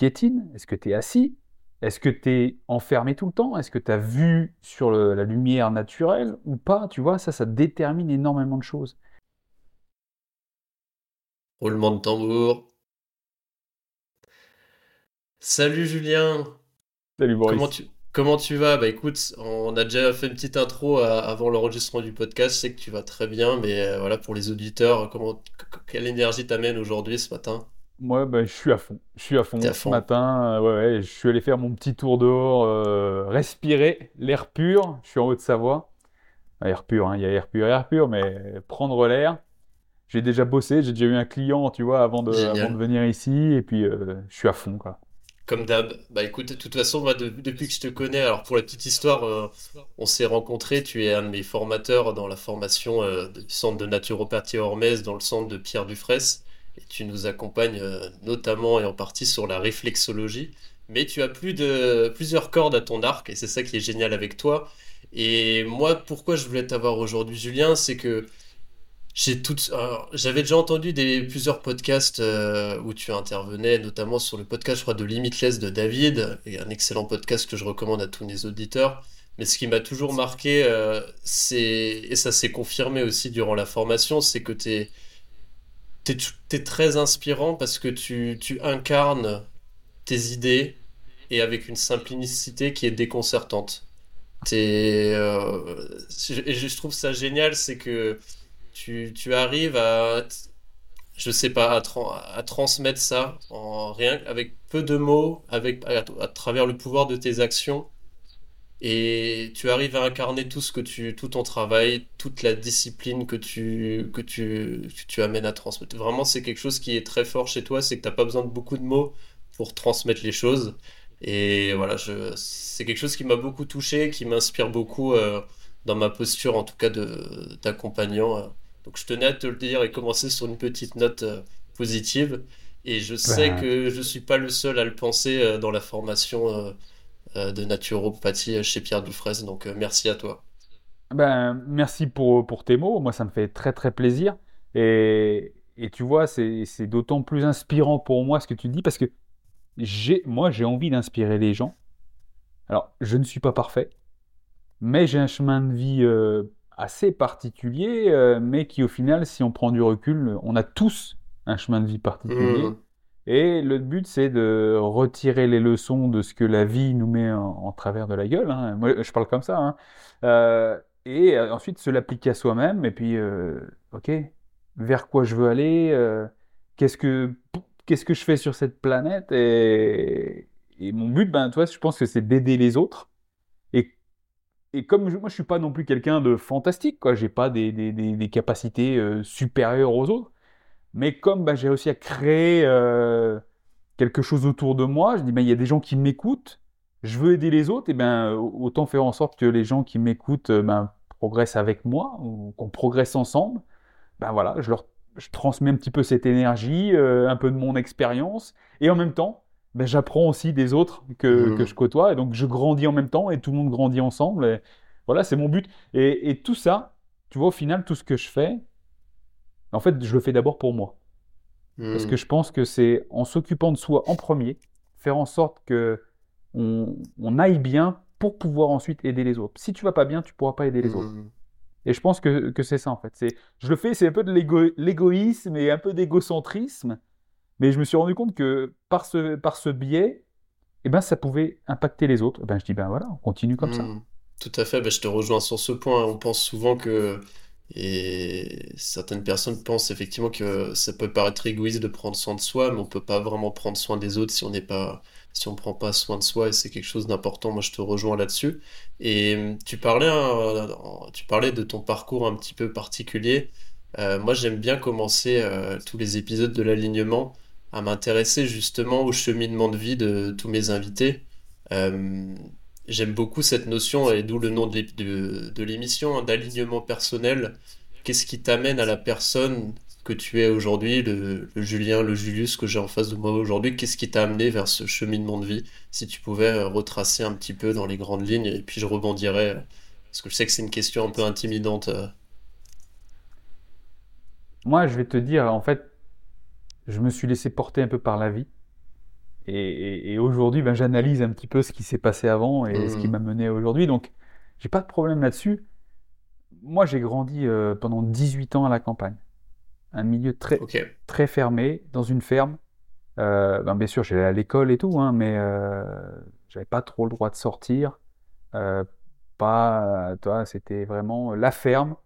Piétines? Est-ce que tu es assis? Est-ce que tu es enfermé tout le temps? Est-ce que tu as vu sur le- la lumière naturelle ou pas? Tu vois, ça, ça détermine énormément de choses. Roulement de tambour. Salut Julien, Salut Boris. comment tu, comment tu vas? Bah écoute, on a déjà fait une petite intro à- avant l'enregistrement du podcast, je sais que tu vas très bien, mais euh, voilà pour les auditeurs, comment, quelle énergie t'amène aujourd'hui ce matin? Moi, ben, je suis à fond. Je suis à fond. Ce matin, euh, ouais, ouais, je suis allé faire mon petit tour dehors, euh, respirer l'air pur. Je suis en Haute-Savoie. Air pur, hein, il y a air pur et air pur, mais prendre l'air. J'ai déjà bossé, j'ai déjà eu un client, tu vois, avant de, avant de Génial. venir ici, et puis euh, je suis à fond, quoi. Comme d'hab. Bah écoute, de toute façon, moi de- depuis que je te connais, alors pour la petite histoire, euh, on s'est rencontrés, tu es un de mes formateurs dans la formation euh, du centre de naturopathie Hormez, dans le centre de Pierre Dufraisse, et tu nous accompagnes euh, notamment et en partie sur la réflexologie. Mais tu as plus de plusieurs cordes à ton arc, et c'est ça qui est génial avec toi. Et moi, pourquoi je voulais t'avoir aujourd'hui, Julien, c'est que j'ai j'avais déjà entendu des, plusieurs podcasts euh, où tu intervenais, notamment sur le podcast, je crois, de Limitless de David, et un excellent podcast que je recommande à tous mes auditeurs. Mais ce qui m'a toujours marqué, euh, c'est, et ça s'est confirmé aussi durant la formation, c'est que t'es, t'es, t'es très inspirant parce que tu, incarnes tes idées et avec une simplicité qui est déconcertante. T'es, euh, et je trouve ça génial, c'est que tu, arrives à, je sais pas, à, tran- à transmettre ça en rien, avec peu de mots, avec, à travers le pouvoir de tes actions. Et tu arrives à incarner tout ce que tu, tout ton travail, toute la discipline que tu, que tu, que tu amènes à transmettre. Vraiment, c'est quelque chose qui est très fort chez toi, c'est que t'as pas besoin de beaucoup de mots pour transmettre les choses. Et voilà, je, c'est quelque chose qui m'a beaucoup touché, qui m'inspire beaucoup euh, dans ma posture, en tout cas d'accompagnant. euh. Donc je tenais à te le dire et commencer sur une petite note euh, positive. Et je sais Ben, que je suis pas le seul à le penser dans la formation de naturopathie chez Pierre Dufraisse. Donc euh, merci à toi. Ben, merci pour, pour tes mots. Moi, ça me fait très, très plaisir. Et, et tu vois, c'est, c'est d'autant plus inspirant pour moi ce que tu dis parce que j'ai, moi, j'ai envie d'inspirer les gens. Alors, je ne suis pas parfait, mais j'ai un chemin de vie euh, assez particulier, euh, mais qui, au final, si on prend du recul, on a tous un chemin de vie particulier. Mmh. Et le but, c'est de retirer les leçons de ce que la vie nous met en, travers de la gueule. hein. Moi, je parle comme ça. hein. Euh, et euh, ensuite, se l'appliquer à soi-même. Et puis, euh, OK, vers quoi je veux aller Qu'est-ce que, que je fais sur cette planète Et, mon but, ben, toi, je pense que c'est d'aider les autres. Et, et comme moi, je suis pas non plus quelqu'un de fantastique, quoi. J'ai pas des, des, des, capacités supérieures aux autres. Mais comme bah, j'ai réussi à créer euh, quelque chose autour de moi, je dis, ben, il y a des gens qui m'écoutent, je veux aider les autres, et ben, autant faire en sorte que les gens qui m'écoutent euh, ben, progressent avec moi, ou qu'on progresse ensemble. Ben voilà, je leur je transmets un petit peu cette énergie, euh, un peu de mon expérience, et en même temps, ben, j'apprends aussi des autres que, que Mmh. je côtoie, et donc je grandis en même temps, et tout le monde grandit ensemble. Et voilà, c'est mon but. Et, et tout ça, tu vois, au final, tout ce que je fais, en fait, je le fais d'abord pour moi. Parce que Mmh. je pense que c'est en s'occupant de soi en premier, faire en sorte que on, on aille bien pour pouvoir ensuite aider les autres. Si tu vas pas bien, tu pourras pas aider les autres. Mmh. Et je pense que, que c'est ça en fait. C'est, je le fais, c'est un peu de l'égo- l'égoïsme et un peu d'égocentrisme, mais je me suis rendu compte que par ce, par ce biais, eh ben, ça pouvait impacter les autres. Eh ben, je dis, ben voilà, on continue comme ça. Hmm, Tout à fait, bah, je te rejoins sur ce point. On pense souvent que, et certaines personnes pensent effectivement que ça peut paraître égoïste de prendre soin de soi, mais on peut pas vraiment prendre soin des autres si on n'est pas, si on prend pas soin de soi, et c'est quelque chose d'important. Moi, je te rejoins là-dessus. Et hum, tu parlais, hein, tu parlais de ton parcours un petit peu particulier. Euh, moi, j'aime bien commencer euh, tous les épisodes de l'alignement à m'intéresser justement au cheminement de vie de tous mes invités. Euh, j'aime beaucoup cette notion, et d'où le nom de, l'émission, hein, d'alignement personnel. Qu'est-ce qui t'amène à la personne que tu es aujourd'hui, le, Julien, le Julius que j'ai en face de moi aujourd'hui, qu'est-ce qui t'a amené vers ce cheminement de vie? Si tu pouvais euh, retracer un petit peu dans les grandes lignes, et puis je rebondirais, euh, parce que je sais que c'est une question un peu intimidante. Euh. Moi, je vais te dire, en fait, je me suis laissé porter un peu par la vie. Et, aujourd'hui, ben, j'analyse un petit peu ce qui s'est passé avant et ce qui mmh. m'a mené aujourd'hui. Donc, j'ai pas de problème là-dessus. Moi, j'ai grandi pendant 18 ans à la campagne un milieu très, très fermé, dans une ferme. Euh, ben, bien sûr, j'allais à l'école et tout, hein, mais euh, j'avais pas trop le droit de sortir. Euh, pas, toi, c'était vraiment la ferme,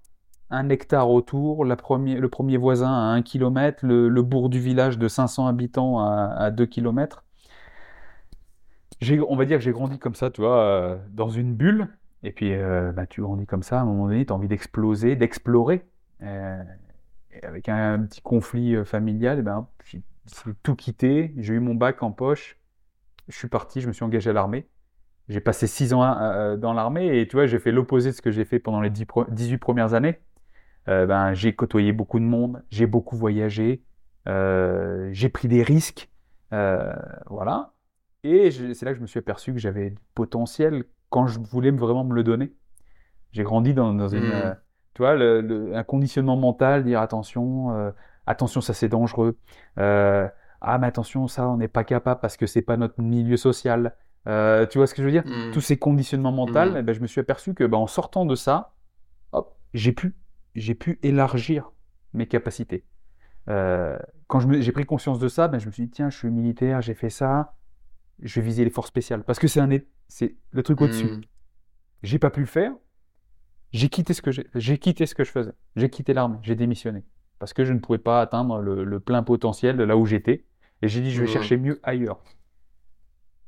un hectare autour, la premier, le premier voisin à un kilomètre, le, bourg du village de 500 habitants à, 2 kilomètres. On va dire que j'ai grandi comme ça, tu vois, euh, dans une bulle. Et puis, bah, tu grandis comme ça, à un moment donné, tu as envie d'exploser, d'explorer avec un, petit conflit euh, familial, eh ben, j'ai tout quitté. J'ai eu mon bac en poche. Je suis parti, je me suis engagé à l'armée. J'ai passé six ans euh, dans l'armée et tu vois, j'ai fait l'opposé de ce que j'ai fait pendant les 18 premières années. Euh, ben, j'ai côtoyé beaucoup de monde, j'ai beaucoup voyagé, j'ai pris des risques. voilà. Et c'est là que je me suis aperçu que j'avais du potentiel quand je voulais vraiment me le donner. J'ai grandi dans, une, mmh. Tu vois, le, un conditionnement mental, dire attention, euh, attention, ça c'est dangereux. Euh, ah, mais attention, ça, on n'est pas capable parce que c'est pas notre milieu social. Euh, tu vois ce que je veux dire? Mmh. Tous ces conditionnements mentaux, mmh. eh ben, je me suis aperçu que ben, en sortant de ça, j'ai pu, j'ai pu élargir mes capacités. quand j'ai pris conscience de ça, ben, je me suis dit tiens, je suis militaire, j'ai fait ça, je vais viser les forces spéciales parce que c'est un, c'est le truc au-dessus. Mmh. J'ai pas pu le faire, j'ai quitté ce que j'ai quitté ce que je faisais. J'ai quitté l'armée, j'ai démissionné parce que je ne pouvais pas atteindre le, plein potentiel de là où j'étais. Et j'ai dit je vais mmh. chercher mieux ailleurs.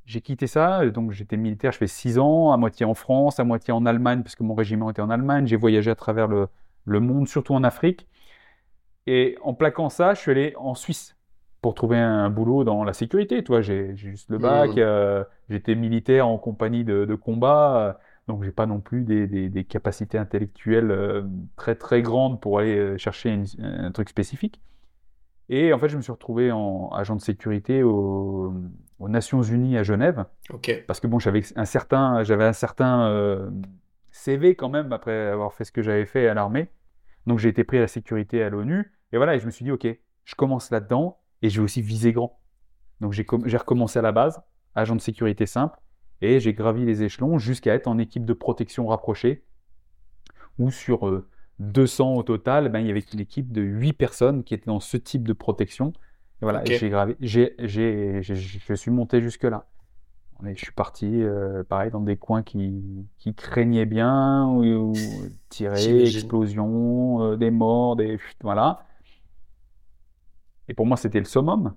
J'ai quitté ça, donc j'étais militaire, je fais six ans, à moitié en France, à moitié en Allemagne, parce que mon régiment était en Allemagne. J'ai voyagé à travers le, monde, surtout en Afrique. Et en plaquant ça, je suis allé en Suisse pour trouver un, boulot dans la sécurité. Toi, j'ai juste le bac, mmh. euh, j'étais militaire en compagnie de, de combat. Donc j'ai pas non plus des, des, capacités intellectuelles euh, très très grandes pour aller euh, chercher un truc spécifique. Et en fait, je me suis retrouvé en agent de sécurité aux Nations Unies à Genève. Parce que bon, j'avais un certain, j'avais un certain euh, CV quand même après avoir fait ce que j'avais fait à l'armée. Donc j'ai été pris à la sécurité à l'ONU. Et voilà, et je me suis dit, ok, je commence là-dedans et je vais aussi viser grand. Donc j'ai recommencé à la base, agent de sécurité simple. Et j'ai gravi les échelons jusqu'à être en équipe de protection rapprochée, où sur 200 euh, au total, ben, il y avait une équipe de 8 personnes qui étaient dans ce type de protection. Et voilà, j'ai gravé, j'ai, j'ai, je suis monté jusque-là. Je suis parti, euh, pareil, dans des coins qui, qui craignaient bien, où, tirer, explosion, euh, des morts, des... Voilà. Et pour moi, c'était le summum.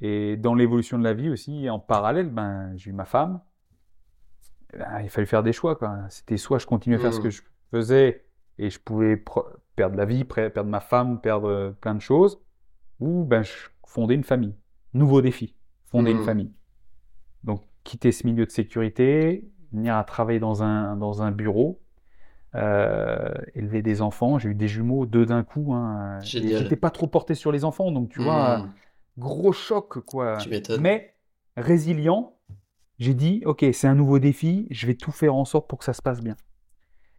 Et dans l'évolution de la vie aussi, en parallèle, ben, j'ai eu ma femme, ben, il fallait faire des choix. C'était soit je continuais à faire ce que mmh. je faisais et je pouvais perdre la vie, perdre ma femme, perdre euh, plein de choses, ou ben, je fondais une famille. Nouveau défi, fonder une mmh. famille. Donc quitter ce milieu de sécurité, venir à travailler dans un, dans un bureau, élever des enfants. J'ai eu des jumeaux, deux d'un coup. Hein. J'étais pas trop porté sur les enfants, donc tu vois, mmh. gros choc quoi. Mais résilient j'ai dit, ok, c'est un nouveau défi, je vais tout faire en sorte pour que ça se passe bien.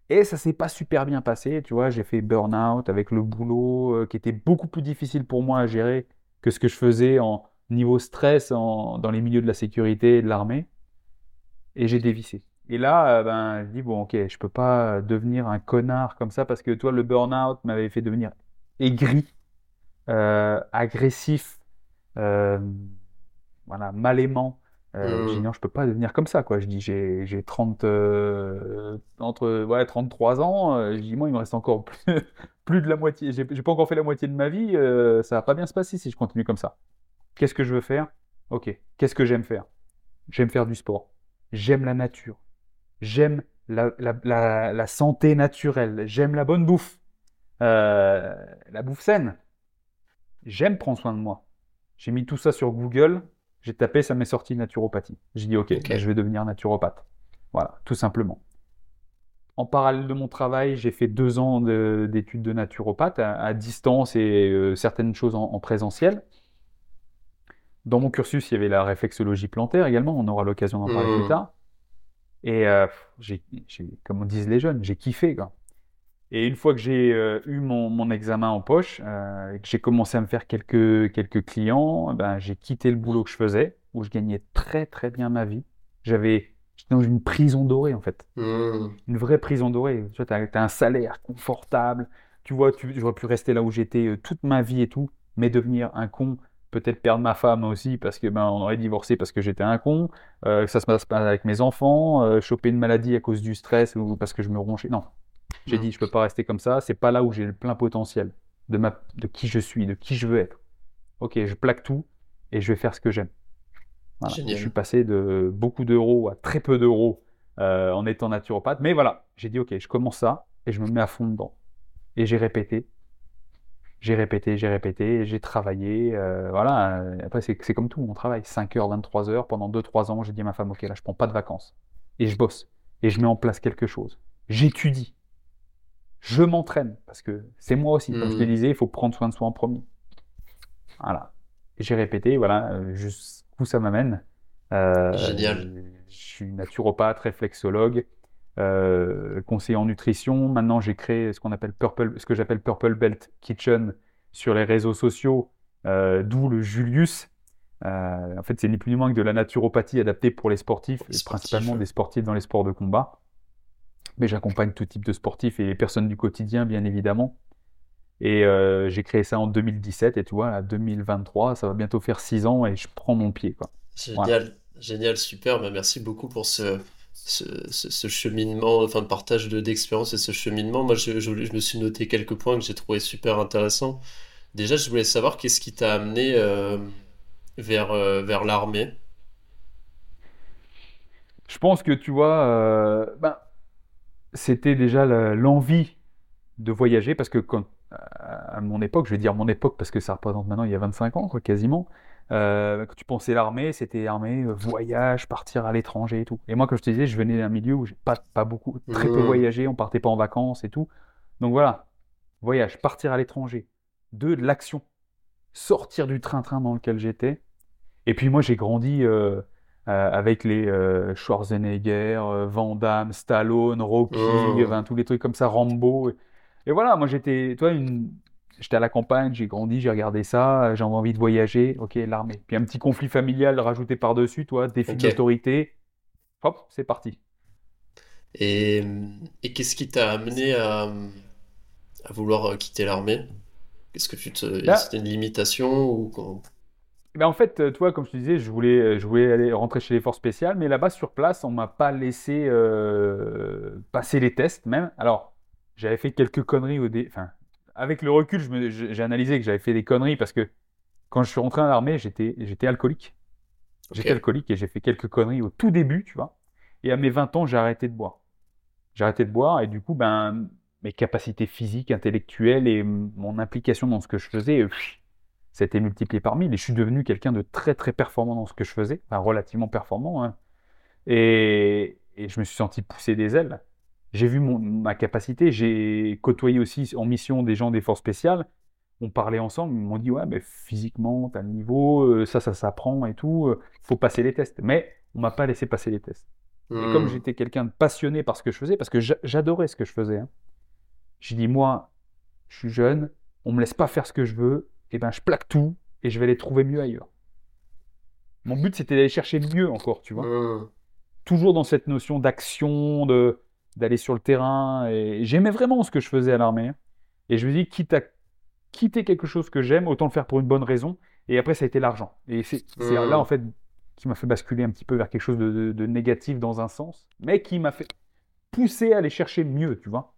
Et ça s'est pas super bien passé, tu vois, j'ai fait burn-out avec le boulot euh, qui était beaucoup plus difficile pour moi à gérer que ce que je faisais en niveau stress dans les milieux de la sécurité et de l'armée. Et j'ai dévissé. Et là, euh, ben, je dis, bon, ok, je peux pas devenir un connard comme ça parce que toi, le burn-out m'avait fait devenir aigri, euh, agressif, voilà, mal aimant. Euh, J'ai dit non, je peux pas devenir comme ça, quoi. Je dis, j'ai 30, euh, entre, ouais, 33 ans. Euh, je dis, moi, il me reste encore plus, plus de la moitié. J'ai pas encore fait la moitié de ma vie. Euh, ça va pas bien se passer si je continue comme ça. Qu'est-ce que je veux faire? Ok. Qu'est-ce que j'aime faire? J'aime faire du sport. J'aime la nature. J'aime la, la, la, la, santé naturelle. J'aime la bonne bouffe. la bouffe saine. J'aime prendre soin de moi. J'ai mis tout ça sur Google, j'ai tapé, ça m'est sorti naturopathie. J'ai dit, ok, ben, je vais devenir naturopathe. Voilà, tout simplement. En parallèle de mon travail, j'ai fait deux ans d'études de, naturopathe à, distance et euh, certaines choses en, présentiel. Dans mon cursus, il y avait la réflexologie plantaire également, on aura l'occasion d'en parler plus mmh. tard. Et euh, j'ai, comme disent les jeunes, j'ai kiffé. Quoi. Et une fois que j'ai euh, eu mon, examen en poche, et que j'ai commencé à me faire quelques, quelques clients, ben, j'ai quitté le boulot que je faisais, où je gagnais très très bien ma vie. J'avais J'étais dans une prison dorée, en fait. Hmm. Une vraie prison dorée. Tu vois, as, un salaire confortable. Tu vois, j'aurais pu rester là où j'étais euh, toute ma vie et tout, mais devenir un con, peut-être perdre ma femme aussi, parce que ben, on aurait divorcé parce que j'étais un con, euh, que ça se passe pas avec mes enfants, euh, choper une maladie à cause du stress ou parce que je me ronchais. Non. J'ai dit, je peux pas rester comme ça. C'est pas là où j'ai le plein potentiel de, ma, de qui je suis, de qui je veux être. Ok, je plaque tout et je vais faire ce que j'aime. Je suis passé de beaucoup d'euros à très peu d'euros euh, en étant naturopathe. Mais voilà, j'ai dit, OK, je commence ça et je me mets à fond dedans. Et j'ai répété. J'ai répété, j'ai répété, j'ai travaillé. Euh, voilà, après, c'est comme tout, on travaille 5 heures, 23 heures. Pendant 2-3 ans, j'ai dit à ma femme, OK, là, je prends pas de vacances. Et je bosse. Et je mets en place quelque chose. J'étudie. Je m'entraîne. Parce que c'est moi aussi. Comme je te mmh. disais, il faut prendre soin de soi en premier. Voilà. J'ai répété, voilà, euh, juste où ça m'amène. Euh, Génial. Je suis naturopathe, réflexologue, euh, conseiller en nutrition. Maintenant, j'ai créé ce qu'on appelle Purple, ce que j'appelle Purple Belt Kitchen sur les réseaux sociaux, euh, d'où le Julius. en fait, c'est ni plus ni moins que de la naturopathie adaptée pour les sportifs, et principalement des sportifs dans les sports de combat. Mais j'accompagne tout type de sportifs et les personnes du quotidien, bien évidemment. Et euh, j'ai créé ça en 2017 et tu vois, à 2023, ça va bientôt faire 6 ans et je prends mon pied. Quoi. Génial, génial, super. Bah, merci beaucoup pour ce, ce, cheminement, enfin de partage d'expérience et ce cheminement. Moi, je, je, me suis noté quelques points que j'ai trouvé super intéressants. Déjà, je voulais savoir qu'est-ce qui t'a amené euh, vers, euh, vers l'armée? Je pense que tu vois, ben, c'était déjà l'envie de voyager parce que à mon époque, je vais dire mon époque parce que ça représente maintenant il y a 25 ans, quasiment. Euh, quand tu pensais l'armée, c'était armée, euh, voyage, partir à l'étranger et tout. Et moi, comme je te disais, je venais d'un milieu où j'ai pas, pas beaucoup, très peu mmh. voyagé, on partait pas en vacances et tout. Donc voilà, voyage, partir à l'étranger. Deux, de l'action. Sortir du train-train dans lequel j'étais. Et puis moi, j'ai grandi euh, avec les Schwarzenegger, Van Damme, Stallone, Rocky, mmh. tous les trucs comme ça, Rambo. Et voilà, moi j'étais, toi, une... j'étais à la campagne, j'ai grandi, j'ai regardé ça, j'avais envie de voyager, ok, l'armée. Puis un petit conflit familial rajouté par-dessus, toi, défi d'autorité, hop, c'est parti. Et, et qu'est-ce qui t'a amené à, à, vouloir euh, quitter l'armée? Est-ce que tu te... C'était une limitation ou ben en fait, toi, comme je te disais, je voulais, je voulais aller rentrer chez les forces spéciales, mais là-bas sur place, on m'a pas laissé euh, passer les tests même. Alors, j'avais fait quelques conneries au dé... Enfin, avec le recul, j'ai analysé que j'avais fait des conneries parce que quand je suis rentré à l'armée, j'étais alcoolique. J'étais alcoolique et j'ai fait quelques conneries au tout début, tu vois. Et à mes 20 ans, j'ai arrêté de boire. J'ai arrêté de boire et du coup, ben, mes capacités physiques, intellectuelles et mon implication dans ce que je faisais, euh, ça a été multiplié par mille. Et je suis devenu quelqu'un de très très performant dans ce que je faisais, enfin relativement performant. Hein. Et, et je me suis senti pousser des ailes j'ai vu ma capacité, j'ai côtoyé aussi en mission des gens des forces spéciales. On parlait ensemble, ils m'ont dit ouais, mais physiquement, tu as le niveau, euh, ça, ça s'apprend et tout, il euh, faut passer les tests. Mais on m'a pas laissé passer les tests. Et comme hmm. j'étais quelqu'un de passionné par ce que je faisais, parce que j'adorais ce que je faisais, hein, j'ai dit moi, je suis jeune, on me laisse pas faire ce que je veux, et ben je plaque tout et je vais aller trouver mieux ailleurs. Mon but c'était d'aller chercher mieux encore, tu vois. Hmm. Toujours dans cette notion d'action, de d'aller sur le terrain. Et j'aimais vraiment ce que je faisais à l'armée. Et je me dis, quitte à quitter quelque chose que j'aime, autant le faire pour une bonne raison. Et après, ça a été l'argent. Et c'est là, en fait, qui m'a fait basculer un petit peu vers quelque chose de, négatif dans un sens, mais qui m'a fait pousser à aller chercher mieux, tu vois.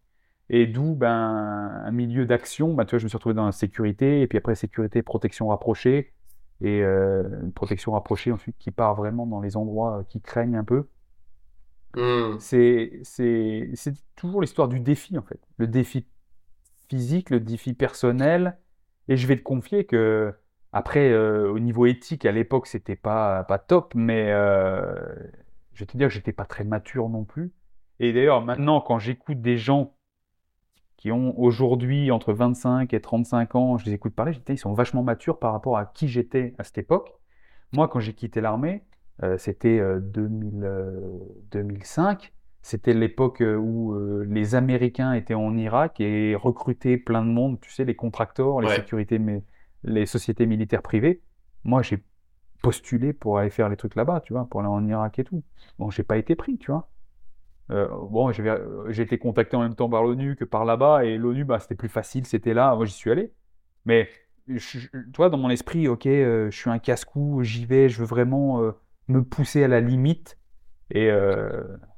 Et d'où ben, un milieu d'action, ben, tu vois, je me suis retrouvé dans la sécurité, et puis après sécurité, protection rapprochée, et euh, une protection rapprochée ensuite qui part vraiment dans les endroits qui craignent un peu. Hmm. C'est toujours l'histoire du défi, en fait. Le défi physique, le défi personnel. Et je vais te confier que Après, euh, au niveau éthique, à l'époque, c'était pas, pas top, mais euh, je vais te dire que j'étais pas très mature non plus. Et d'ailleurs, maintenant, quand j'écoute des gens qui ont aujourd'hui entre 25 et 35 ans, je les écoute parler, je dis, ils sont vachement matures par rapport à qui j'étais à cette époque. Moi, quand j'ai quitté l'armée, c'était 2000, 2005. C'était l'époque où les Américains étaient en Irak et recrutaient plein de monde, tu sais, les contracteurs, les sécurités, mais les sociétés militaires privées. Moi, j'ai postulé pour aller faire les trucs là-bas, tu vois, pour aller en Irak et tout. Bon, j'ai pas été pris, tu vois. Euh, bon, j'ai été contacté en même temps par l'ONU que par là-bas, et l'ONU, bah, c'était plus facile, c'était là, moi j'y suis allé. Mais, tu vois, dans mon esprit, ok, euh, je suis un casse-cou, j'y vais, je veux vraiment euh, me pousser à la limite, et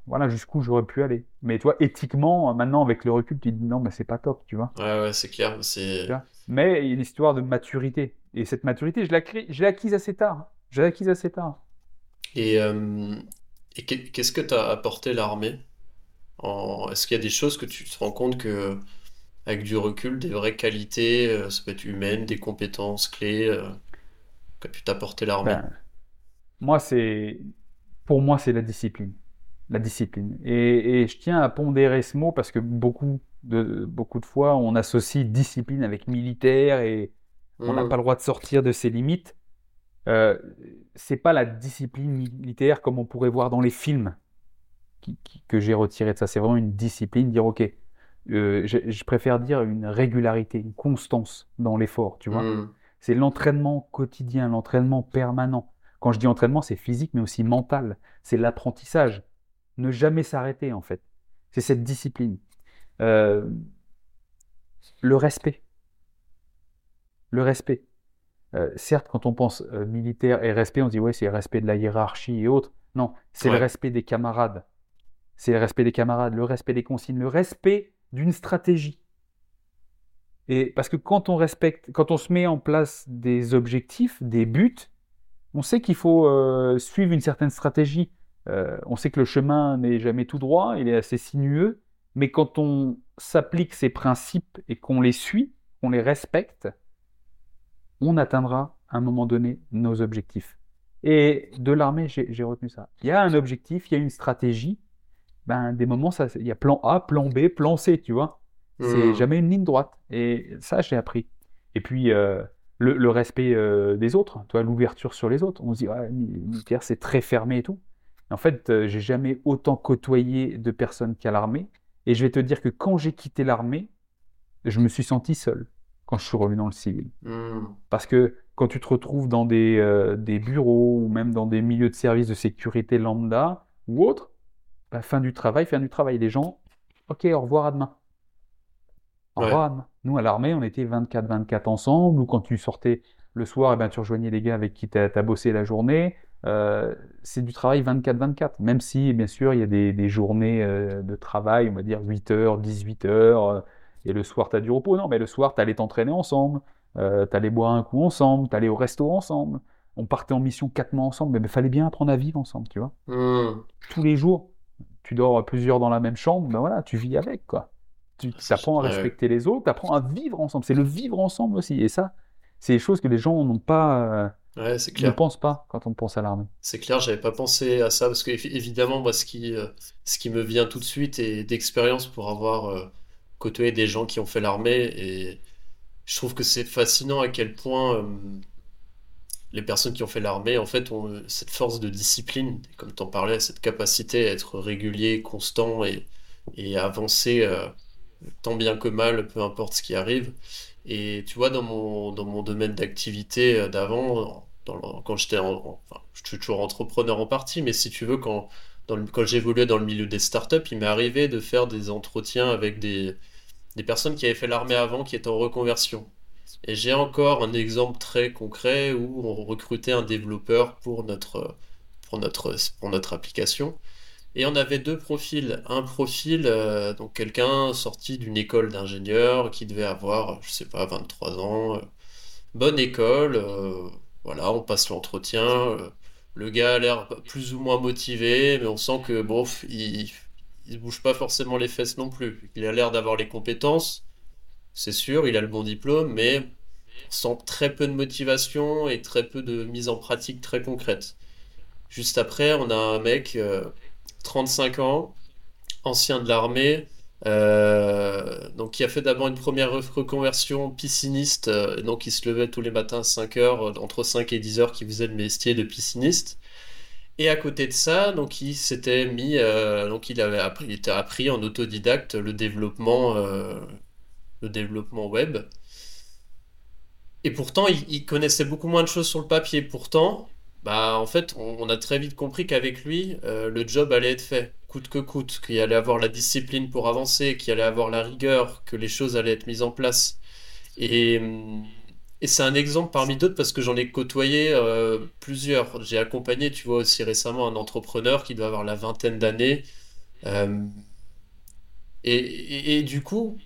voilà jusqu'où j'aurais pu aller. Mais toi, éthiquement, maintenant, avec le recul, tu te dis non, mais c'est pas top, tu vois. Ouais, ouais, c'est clair. C'est... Mais il y a une histoire de maturité. Et cette maturité, je l'ai acquise assez tard. Je l'ai acquise assez tard. Et, euh, qu'est-ce que t'as apporté l'armée Est-ce qu'il y a des choses que tu te rends compte que, avec du recul, des vraies qualités, euh, ça peut être humaine, des compétences clés, euh, que pu t'apporter l'armée? Ben, Moi, c'est. Pour moi, c'est la discipline la discipline. Et, je tiens à pondérer ce mot parce que beaucoup de, beaucoup de fois, on associe discipline avec militaire et on n'a mmh. pas le droit de sortir de ses limites. Euh, c'est pas la discipline militaire comme on pourrait voir dans les films que j'ai retiré de ça. C'est vraiment une discipline, dire ok, euh, je, préfère dire une régularité, une constance dans l'effort, tu vois. Mmh. C'est l'entraînement quotidien, l'entraînement permanent. Quand je dis entraînement, c'est physique, mais aussi mental. C'est l'apprentissage ne jamais s'arrêter en fait. C'est cette discipline. Euh, le respect. Le respect. Euh, certes, quand on pense euh, militaire et respect, on dit ouais, c'est le respect de la hiérarchie et autres. Non, c'est le respect des camarades. C'est le respect des camarades, le respect des consignes, le respect d'une stratégie. Et parce que quand on respecte, quand on se met en place des objectifs, des buts, on sait qu'il faut suivre une certaine stratégie. Euh, on sait que le chemin n'est jamais tout droit, il est assez sinueux, mais quand on s'applique ces principes et qu'on les suit, qu'on les respecte, on atteindra à un moment donné nos objectifs. Et de l'armée, j'ai retenu ça. Il y a un objectif, il y a une stratégie. Ben, des moments, ça, il y a plan A, plan B, plan C, tu vois. C'est mmh. jamais une ligne droite. Et ça, j'ai appris. Et puis, euh, le, respect euh, des autres, toi, l'ouverture sur les autres. On se dit, ouais, militaire, c'est très fermé et tout. En fait, euh, j'ai jamais autant côtoyé de personnes qu'à l'armée. Et je vais te dire que quand j'ai quitté l'armée, je me suis senti seul quand je suis revenu dans le civil. Hmm. Parce que quand tu te retrouves dans des, euh, des, bureaux ou même dans des milieux de services de sécurité lambda ou autres, bah, fin du travail, fin du travail. Les gens, ok, au revoir à demain. Demain. Nous, à l'armée, on était 24-24 ensemble, ou quand tu sortais le soir, et eh ben, tu rejoignais les gars avec qui tu as, bossé la journée. Euh, c'est du travail 24-24, même si bien sûr il y a des, journées euh, de travail, on va dire 8 heures, 18 heures, euh, et le soir tu as du repos. Non, mais le soir tu allais t'entraîner ensemble, tu allais boire un coup ensemble, tu allais au resto ensemble. On partait en mission 4 mois ensemble, mais il fallait bien apprendre à vivre ensemble, tu vois. Mmh. Tous les jours, tu dors plusieurs dans la même chambre, ben voilà, tu vis avec, quoi. Tu apprends à respecter les autres, tu apprends à vivre ensemble. C'est le vivre ensemble aussi, et ça, c'est des choses que les gens n'ont pas Ouais, c'est clair. ne pense pas quand on pense à l'armée. C'est clair, j'avais pas pensé à ça parce que évidemment moi ce qui euh, ce qui me vient tout de suite est d'expérience pour avoir euh, côtoyé des gens qui ont fait l'armée et je trouve que c'est fascinant à quel point euh, les personnes qui ont fait l'armée en fait ont cette force de discipline, comme tu en parlais, cette capacité à être régulier, constant et, et à avancer tant bien que mal, peu importe ce qui arrive. Et tu vois, dans mon, dans mon domaine d'activité euh, d'avant, quand j'étais je suis toujours entrepreneur en partie, mais si tu veux, quand, quand j'évoluais dans le milieu des startups, il m'est arrivé de faire des entretiens avec des, des personnes qui avaient fait l'armée avant, qui étaient en reconversion. Et j'ai encore un exemple très concret où on recrutait un développeur pour notre, pour notre, pour notre application. Et on avait deux profils. Un profil, euh, donc quelqu'un sorti d'une école d'ingénieur qui devait avoir, je sais pas, 23 ans. Euh, bonne école, euh, voilà, on passe l'entretien. le gars a l'air plus ou moins motivé, mais on sent que, bon, il, il bouge pas forcément les fesses non plus. Il a l'air d'avoir les compétences, c'est sûr, il a le bon diplôme, mais sans très peu de motivation et très peu de mise en pratique très concrète. Juste après, on a un mec, 35 euh, ans, ancien de l'armée, euh, donc qui a fait d'abord une première reconversion pisciniste, euh, donc il se levait tous les matins à 5 heures, entre 5 et 10 heures, qui faisait le métier de pisciniste. Et à côté de ça, donc il s'était mis, donc il avait appris, il appris en autodidacte le développement, le développement web. Et pourtant, il, connaissait beaucoup moins de choses sur le papier. Pourtant, bah, en fait, on, a très vite compris qu'avec lui, euh, le job allait être fait, coûte que coûte, qu'il allait avoir la discipline pour avancer, qu'il allait avoir la rigueur, que les choses allaient être mises en place. Et, c'est un exemple parmi d'autres parce que j'en ai côtoyé euh, plusieurs. J'ai accompagné, tu vois, aussi récemment un entrepreneur qui doit avoir la vingtaine d'années. Euh, et, et, du coup,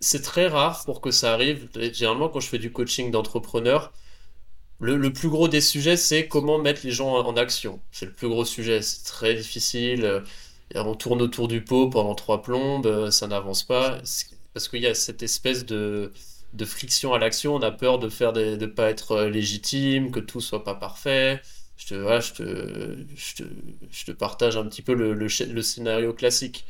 c'est très rare pour que ça arrive. Généralement, quand je fais du coaching d'entrepreneurs, le, plus gros des sujets, c'est comment mettre les gens en, action. C'est le plus gros sujet. C'est très difficile. Euh, on tourne autour du pot pendant trois plombes, euh, ça n'avance pas. Parce qu'il y a cette espèce de, friction à l'action. On a peur de faire de ne pas être euh, légitime, que tout soit pas parfait. Je te, partage un petit peu le, scénario classique.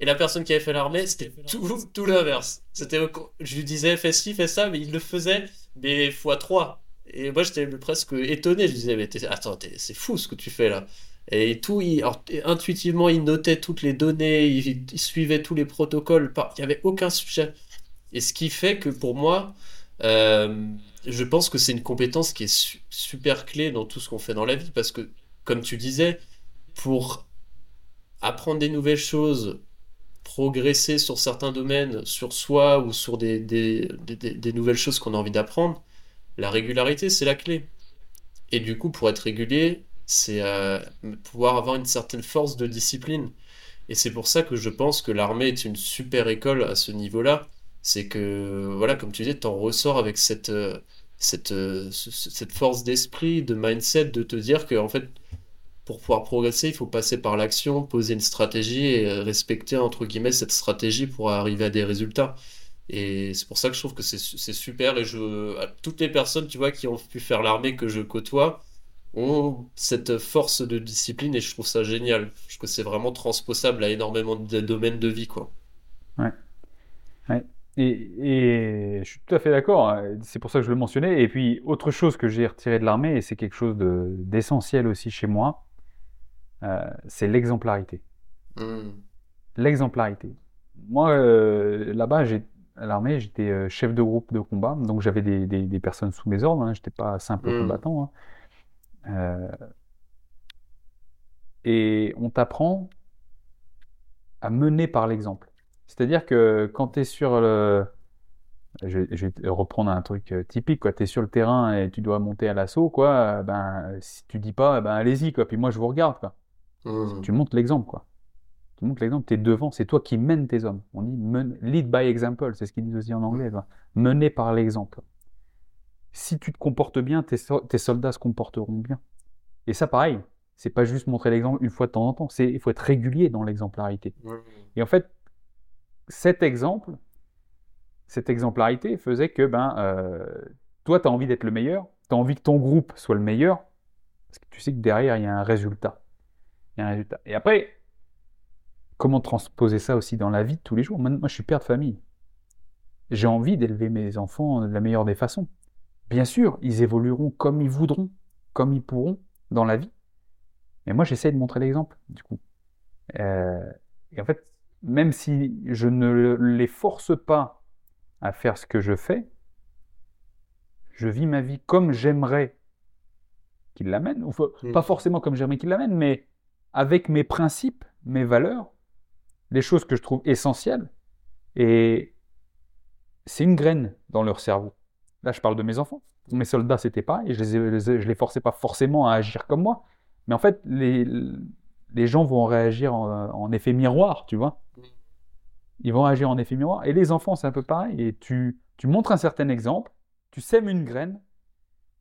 Et la personne qui avait fait l'armée, c'était tout, l'inverse. Je lui disais, fais ci, fais ça, mais il le faisait, mais fois 3. Et moi, j'étais presque étonné. Je disais, mais attends, c'est fou ce que tu fais là. Et tout, il, intuitivement, il notait toutes les données, il, suivait tous les protocoles. Il n'y avait aucun sujet. Et ce qui fait que pour moi, euh, je pense que c'est une compétence qui est super clé dans tout ce qu'on fait dans la vie. Parce que, comme tu disais, pour apprendre des nouvelles choses, progresser sur certains domaines, sur soi ou sur des, des, des, nouvelles choses qu'on a envie d'apprendre, la régularité, c'est la clé. Et du coup, pour être régulier, c'est euh, pouvoir avoir une certaine force de discipline. Et c'est pour ça que je pense que l'armée est une super école à ce niveau-là. C'est que, voilà, comme tu disais, tu en ressors avec cette, euh, cette, euh, cette force d'esprit, de mindset, de te dire que, en fait, pour pouvoir progresser, il faut passer par l'action, poser une stratégie et respecter, entre guillemets, cette stratégie pour arriver à des résultats. Et c'est pour ça que je trouve que c'est super. Et je, toutes les personnes, tu vois, qui ont pu faire l'armée que je côtoie, ont cette force de discipline et je trouve ça génial. Je trouve que c'est vraiment transposable à énormément de domaines de vie, quoi. Ouais. ouais. Et, et, je suis tout à fait d'accord. Hein. C'est pour ça que je le mentionnais. Et puis, autre chose que j'ai retiré de l'armée, et c'est quelque chose d'essentiel aussi chez moi, euh, c'est l'exemplarité. Hmm. L'exemplarité. Moi, euh, là-bas, à l'armée, j'étais euh, chef de groupe de combat, donc j'avais des, des, personnes sous mes ordres, hein, je n'étais pas simple hmm. combattant. Hein. et on t'apprend à mener par l'exemple. C'est-à-dire que quand tu es sur le... Je, vais reprendre un truc typique, tu es sur le terrain et tu dois monter à l'assaut, quoi, ben, si tu dis pas, ben, allez-y, quoi, puis moi je vous regarde, quoi. Mmh. Tu montres l'exemple, quoi. Tu montres l'exemple, tu es devant, c'est toi qui mènes tes hommes. On dit lead by example, c'est ce qu'ils disent aussi en anglais. Quoi. Mener par l'exemple. Si tu te comportes bien, tes, soldats se comporteront bien. Et ça, pareil, c'est pas juste montrer l'exemple une fois de temps en temps, il faut être régulier dans l'exemplarité. Et en fait, cet exemple, cette exemplarité faisait que ben, euh, toi, tu as envie d'être le meilleur, tu as envie que ton groupe soit le meilleur, parce que tu sais que derrière, il y a un résultat résultat. Et après, comment transposer ça aussi dans la vie de tous les jours Moi, je suis père de famille. J'ai envie d'élever mes enfants de la meilleure des façons. Bien sûr, ils évolueront comme ils voudront, comme ils pourront dans la vie. Mais moi, j'essaie de montrer l'exemple, du coup. Euh, et en fait, même si je ne les force pas à faire ce que je fais, je vis ma vie comme j'aimerais qu'ils l'amènent. Hmm. pas forcément comme j'aimerais qu'ils l'amènent, mais avec mes principes, mes valeurs, les choses que je trouve essentielles. Et c'est une graine dans leur cerveau. Là, je parle de mes enfants. Mes soldats, c'était pas, et je les, je les forçais pas forcément à agir comme moi. Mais en fait, les, les gens vont réagir en, effet miroir, tu vois. Ils vont réagir en effet miroir. Et les enfants, c'est un peu pareil. Et tu, tu montres un certain exemple, tu sèmes une graine,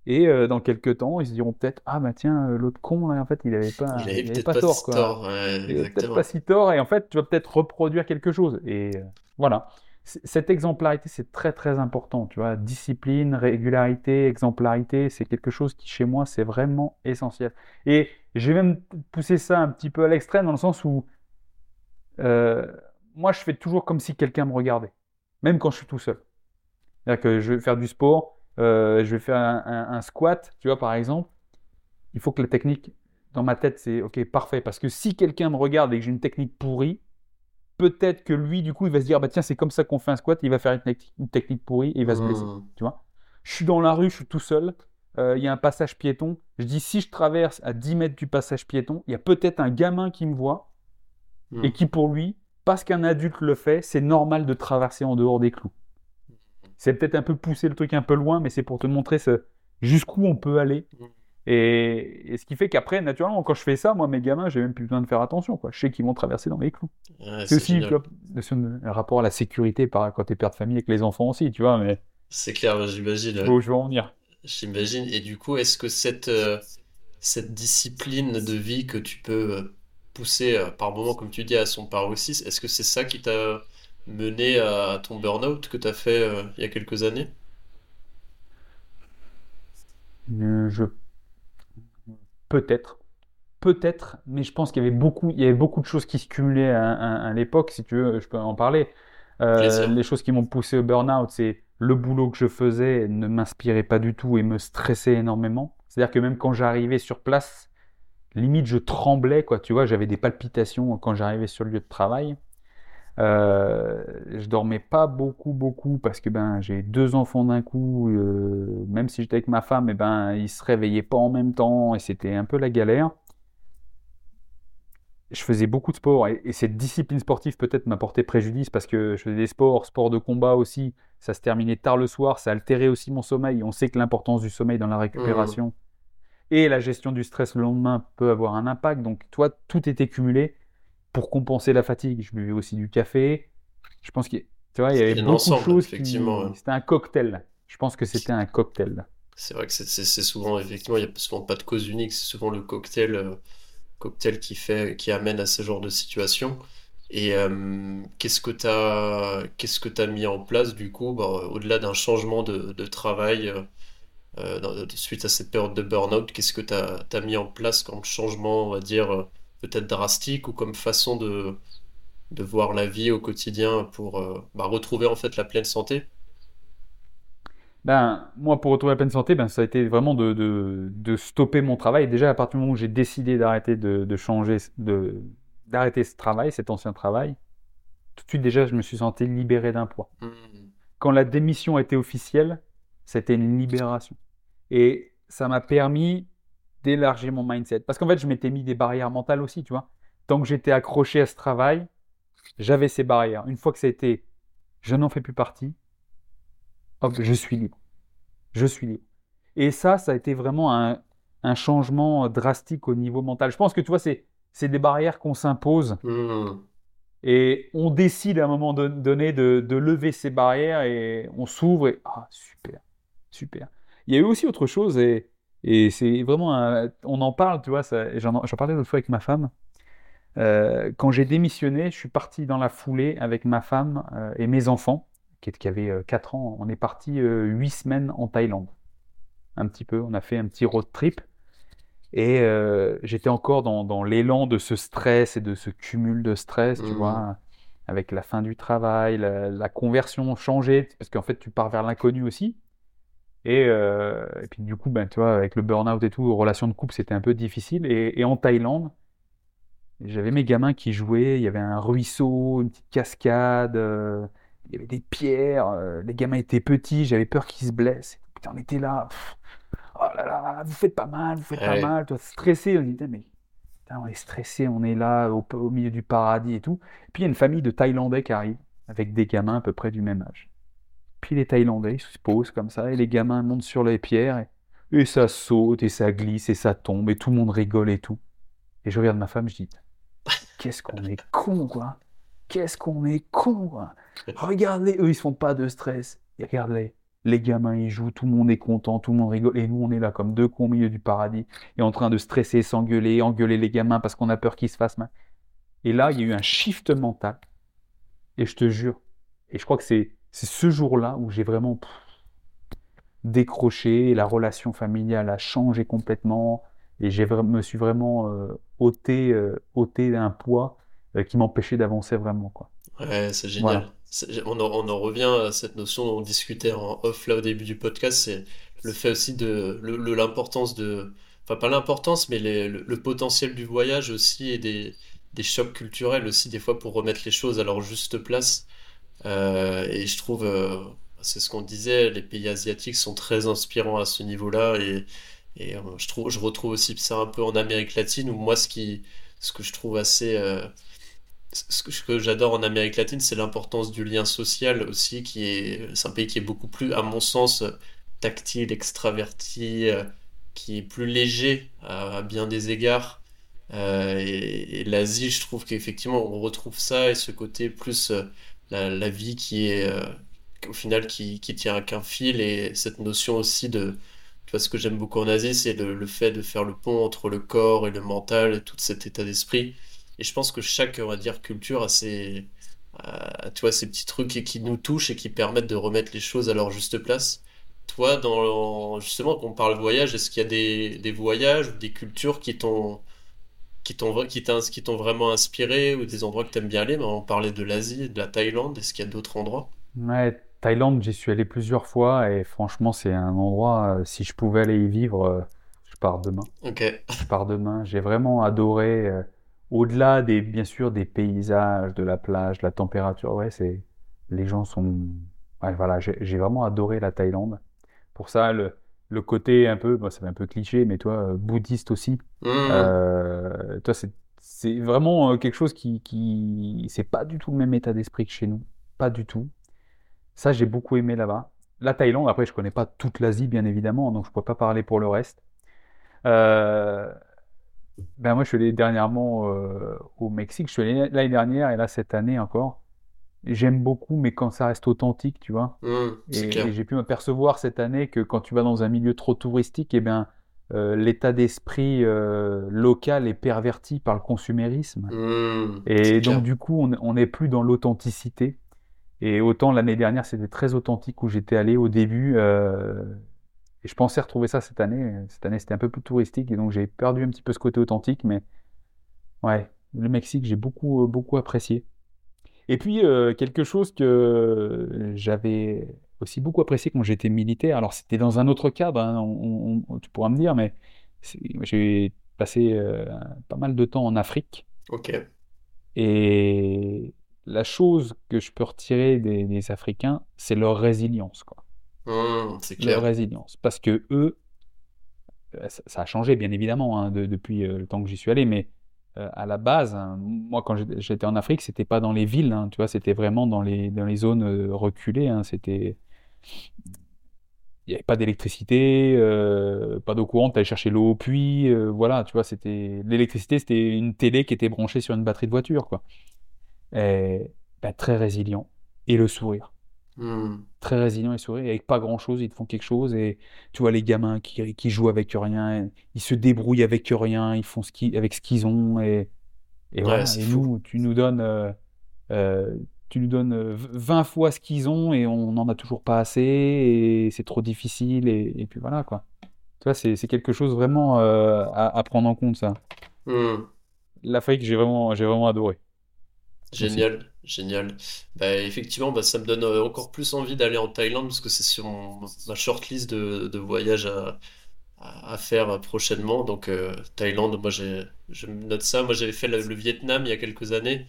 et euh, dans quelques temps, ils se diront peut-être Ah, bah tiens, euh, l'autre con, là, en fait, il avait pas, il avait, pas, tort. Quoi. il avait peut-être pas si tort, et en fait, tu vas peut-être reproduire quelque chose. Et euh, voilà. cette exemplarité, c'est très très important, tu vois. Discipline, régularité, exemplarité, c'est quelque chose qui chez moi, c'est vraiment essentiel. Et j'ai même poussé ça un petit peu à l'extrême dans le sens où euh, moi, je fais toujours comme si quelqu'un me regardait, même quand je suis tout seul. C'est-à-dire que je vais faire du sport, euh, je vais faire un, squat, tu vois, par exemple. Il faut que la technique, dans ma tête, c'est OK, parfait. Parce que si quelqu'un me regarde et que j'ai une technique pourrie, peut-être que lui, du coup, il va se dire, bah tiens, c'est comme ça qu'on fait un squat, il va faire une, technique pourrie et il va se blesser. Mmh. Tu vois Je suis dans la rue, je suis tout seul, euh, il y a un passage piéton. Je dis, si je traverse à 10 mètres du passage piéton, il y a peut-être un gamin qui me voit mmh. et qui, pour lui, parce qu'un adulte le fait, c'est normal de traverser en dehors des clous. C'est peut-être un peu pousser le truc un peu loin, mais c'est pour te montrer ce, jusqu'où on peut aller. Mmh. Et, ce qui fait qu'après, naturellement, quand je fais ça, moi, mes gamins, j'ai même plus besoin de faire attention. Quoi. Je sais qu'ils vont traverser dans mes clous. c'est aussi un rapport à la sécurité par, quand tu es père de famille avec les enfants aussi, tu vois. Mais... C'est clair, j'imagine. Où je vais en venir. J'imagine. Et du coup, est-ce que cette, euh, cette discipline de vie que tu peux euh, pousser euh, par moment, comme tu dis, à son paroxysme, est-ce que c'est ça qui t'a mené à ton burn-out que tu as fait il y a quelques années Je Peut-être. Peut-être, mais je pense qu'il y avait beaucoup, il y avait beaucoup de choses qui se cumulaient à, l'époque, si tu veux, je peux en parler. Euh, les choses qui m'ont poussé au burn-out, c'est le boulot que je faisais ne m'inspirait pas du tout et me stressait énormément. C'est-à-dire que même quand j'arrivais sur place, limite je tremblais, quoi. Tu vois, j'avais des palpitations quand j'arrivais sur le lieu de travail. Euh, je dormais pas beaucoup, beaucoup parce que ben j'ai deux enfants d'un coup. Euh, même si j'étais avec ma femme, et eh ben ils se réveillaient pas en même temps et c'était un peu la galère. Je faisais beaucoup de sport et, cette discipline sportive peut-être m'a porté préjudice parce que je faisais des sports, sport de combat aussi. Ça se terminait tard le soir, ça altérait aussi mon sommeil. On sait que l'importance du sommeil dans la récupération mmh. et la gestion du stress le lendemain peut avoir un impact. Donc toi, tout était cumulé pour compenser la fatigue, je buvais aussi du café. Je pense qu'il tu vois, il y avait beaucoup de choses. Effectivement, C'était un cocktail. Je pense que c'était un cocktail. C'est vrai que c'est souvent, effectivement, il n'y a souvent pas de cause unique. C'est souvent le cocktail, euh, cocktail qui, fait, qui amène à ce genre de situation. Et euh, qu'est-ce que tu as, qu'est-ce que as mis en place, du coup, bah, au-delà d'un changement de, de travail euh, suite à cette période de burn-out Qu'est-ce que tu as, as, mis en place comme changement, on va dire peut-être drastique ou comme façon de, de voir la vie au quotidien pour euh, bah, retrouver en fait la pleine santé ben, moi, pour retrouver la pleine santé, ben, ça a été vraiment de, de, de stopper mon travail. Déjà, à partir du moment où j'ai décidé d'arrêter de, de, changer, de, d'arrêter ce travail, cet ancien travail, tout de suite, déjà, je me suis senti libéré d'un poids. Mmh. Quand la démission a été officielle, c'était une libération. Et ça m'a permis d'élargir mon mindset. Parce qu'en fait, je m'étais mis des barrières mentales aussi, tu vois. Tant que j'étais accroché à ce travail, j'avais ces barrières. Une fois que c'était je n'en fais plus partie, hop, je suis libre. Je suis libre. Et ça, ça a été vraiment un, un changement drastique au niveau mental. Je pense que tu vois, c'est, c'est des barrières qu'on s'impose. Mmh. Et on décide à un moment donné de, de, lever ces barrières et on s'ouvre et ah, super, super. Il y a eu aussi autre chose et et c'est vraiment un... On en parle, tu vois, j'en parlais l'autre fois avec ma femme. Euh, quand j'ai démissionné, je suis parti dans la foulée avec ma femme euh, et mes enfants, qui, qui avaient 4 euh, ans. On est parti 8 semaines en Thaïlande. Un petit peu, on a fait un petit road trip. Et j'étais encore dans, dans l'élan de ce stress et de ce cumul de stress, tu mmh. vois, avec la fin du travail, la, la conversion changée, parce qu'en fait, tu pars vers l'inconnu aussi. Et, euh, et, puis du coup, ben, tu vois, avec le burn-out et tout, relation de couple, c'était un peu difficile. Et, en Thaïlande, j'avais mes gamins qui jouaient, il y avait un ruisseau, une petite cascade, euh, il y avait des pierres, euh, les gamins étaient petits, j'avais peur qu'ils se blessent. Putain, on était là, oh là là, vous faites pas mal, vous faites pas mal, toi, stressé, on disait, mais putain, on est stressé, on est là au, au milieu du paradis et tout. Et puis il y a une famille de Thaïlandais qui arrive, avec des gamins à peu près du même âge. Puis les Thaïlandais, ils se posent comme ça, et les gamins montent sur les pierres, et, ça saute, et ça glisse, et ça tombe, et tout le monde rigole et tout. Et je regarde ma femme, je dis, qu'est-ce qu'on est con, quoi. Qu'est-ce qu'on est con, quoi. Regardez, eux, ils se font pas de stress. Et regardez, les gamins, ils jouent, tout le monde est content, tout le monde rigole, et nous, on est là comme deux cons au milieu du paradis, et en train de stresser, s'engueuler, engueuler les gamins parce qu'on a peur qu'ils se fassent mal. Et là, il y a eu un shift mental. Et je te jure, Et je crois que c'est ce jour-là où j'ai vraiment décroché, la relation familiale a changé complètement, et je me suis vraiment euh, ôté, euh, ôté un poids euh, qui m'empêchait d'avancer vraiment. Quoi. Ouais, c'est génial. On, en, on, en, revient à cette notion dont on discutait en off là au début du podcast, c'est le fait aussi de l'importance de, enfin pas l'importance, mais le, le, potentiel du voyage aussi et des, des, chocs culturels aussi des fois pour remettre les choses à leur juste place. Euh, et je trouve, euh, c'est ce qu'on disait, les pays asiatiques sont très inspirants à ce niveau-là et, euh, je trouve, je retrouve aussi ça un peu en Amérique latine où moi ce qui, ce que je trouve assez ce que, j'adore en Amérique latine, c'est l'importance du lien social aussi, qui est, c'est un pays qui est beaucoup plus, à mon sens, tactile, extraverti, qui est plus léger à, bien des égards. Et, l'Asie, je trouve qu'effectivement, on retrouve ça et ce côté plus euh, la, vie qui est, au final, qui, qui tient qu'un fil et cette notion aussi de, tu vois, ce que j'aime beaucoup en Asie, c'est le, fait de faire le pont entre le corps et le mental et tout cet état d'esprit. Et je pense que chaque, on va dire, culture a ses, tu vois, ces petits trucs qui nous touchent et qui permettent de remettre les choses à leur juste place. Toi, dans, justement, quand on parle voyage, est-ce qu'il y a des, des voyages ou des cultures qui t'ont qui t'ont qui t'ont vraiment inspiré ou des endroits que tu aimes bien aller? On parlait de l'Asie, de la Thaïlande. Est-ce qu'il y a d'autres endroits? Ouais, Thaïlande, j'y suis allé plusieurs fois et franchement, c'est un endroit, euh, si je pouvais aller y vivre, euh, je pars demain. Ok. Je pars demain. J'ai vraiment adoré. Euh, au-delà des, bien sûr, des paysages, de la plage, de la température, ouais, c'est, les gens sont, ouais, voilà, j'ai vraiment adoré la Thaïlande. Pour ça, le, le côté un peu, bon, ça fait un peu cliché, mais toi, euh, bouddhiste aussi, mmh. euh, toi, c'est, c'est vraiment euh, quelque chose qui, qui, c'est pas du tout le même état d'esprit que chez nous, pas du tout. Ça, j'ai beaucoup aimé là-bas. La Thaïlande, après, je connais pas toute l'Asie, bien évidemment, donc je peux pas parler pour le reste. Euh, ben moi, je suis allé dernièrement euh, au Mexique. Je suis allé l'année dernière et là cette année encore. J'aime beaucoup, mais quand ça reste authentique, tu vois. Mmh, et, j'ai pu m'apercevoir cette année que quand tu vas dans un milieu trop touristique, eh bien, euh, l'état d'esprit euh, local est perverti par le consumérisme. Mmh, et donc, du coup, on n'est plus dans l'authenticité. Et autant l'année dernière, c'était très authentique où j'étais allé au début. Et je pensais retrouver ça cette année. Cette année, c'était un peu plus touristique et donc j'ai perdu un petit peu ce côté authentique. Mais ouais, le Mexique, j'ai beaucoup, euh, beaucoup apprécié. Et puis, euh, quelque chose que j'avais aussi beaucoup apprécié quand j'étais militaire. Alors, c'était dans un autre cadre, hein, tu pourras me dire, mais j'ai passé euh, pas mal de temps en Afrique. Ok. Et la chose que je peux retirer des, des Africains, c'est leur résilience, quoi. Mmh, c'est clair. Leur résilience. Parce que eux, euh, ça, a changé bien évidemment hein, depuis le temps que j'y suis allé, mais euh, à la base, hein, moi quand j'étais en Afrique, c'était pas dans les villes, hein, tu vois, c'était vraiment dans les, dans les zones reculées. c'était il n'y avait pas d'électricité, pas d'eau courante, tu allais chercher l'eau au puits, voilà, tu vois, c'était l'électricité, c'était une télé qui était branchée sur une batterie de voiture, quoi. Ben, très résilient. Et le sourire. Hmm. Très résilient et sourire, avec pas grand chose, ils te font quelque chose. Et tu vois les gamins qui, qui jouent avec rien, ils se débrouillent avec rien, ils font ce avec ce qu'ils ont. Et, et, voilà. et nous, tu nous donnes, euh, euh, tu nous donnes 20 fois ce qu'ils ont et on n'en a toujours pas assez et c'est trop difficile. Et, et, puis voilà quoi. Tu vois, c'est quelque chose vraiment euh, à, prendre en compte ça. Hmm. L'Afrique, j'ai vraiment, j'ai vraiment adoré. Génial, génial. Bah, effectivement, bah, ça me donne euh, encore plus envie d'aller en Thaïlande parce que c'est sur ma shortlist de, de voyages à, à, faire prochainement. Donc, euh, Thaïlande, moi, j'ai, je note ça. Moi, j'avais fait le, Vietnam il y a quelques années,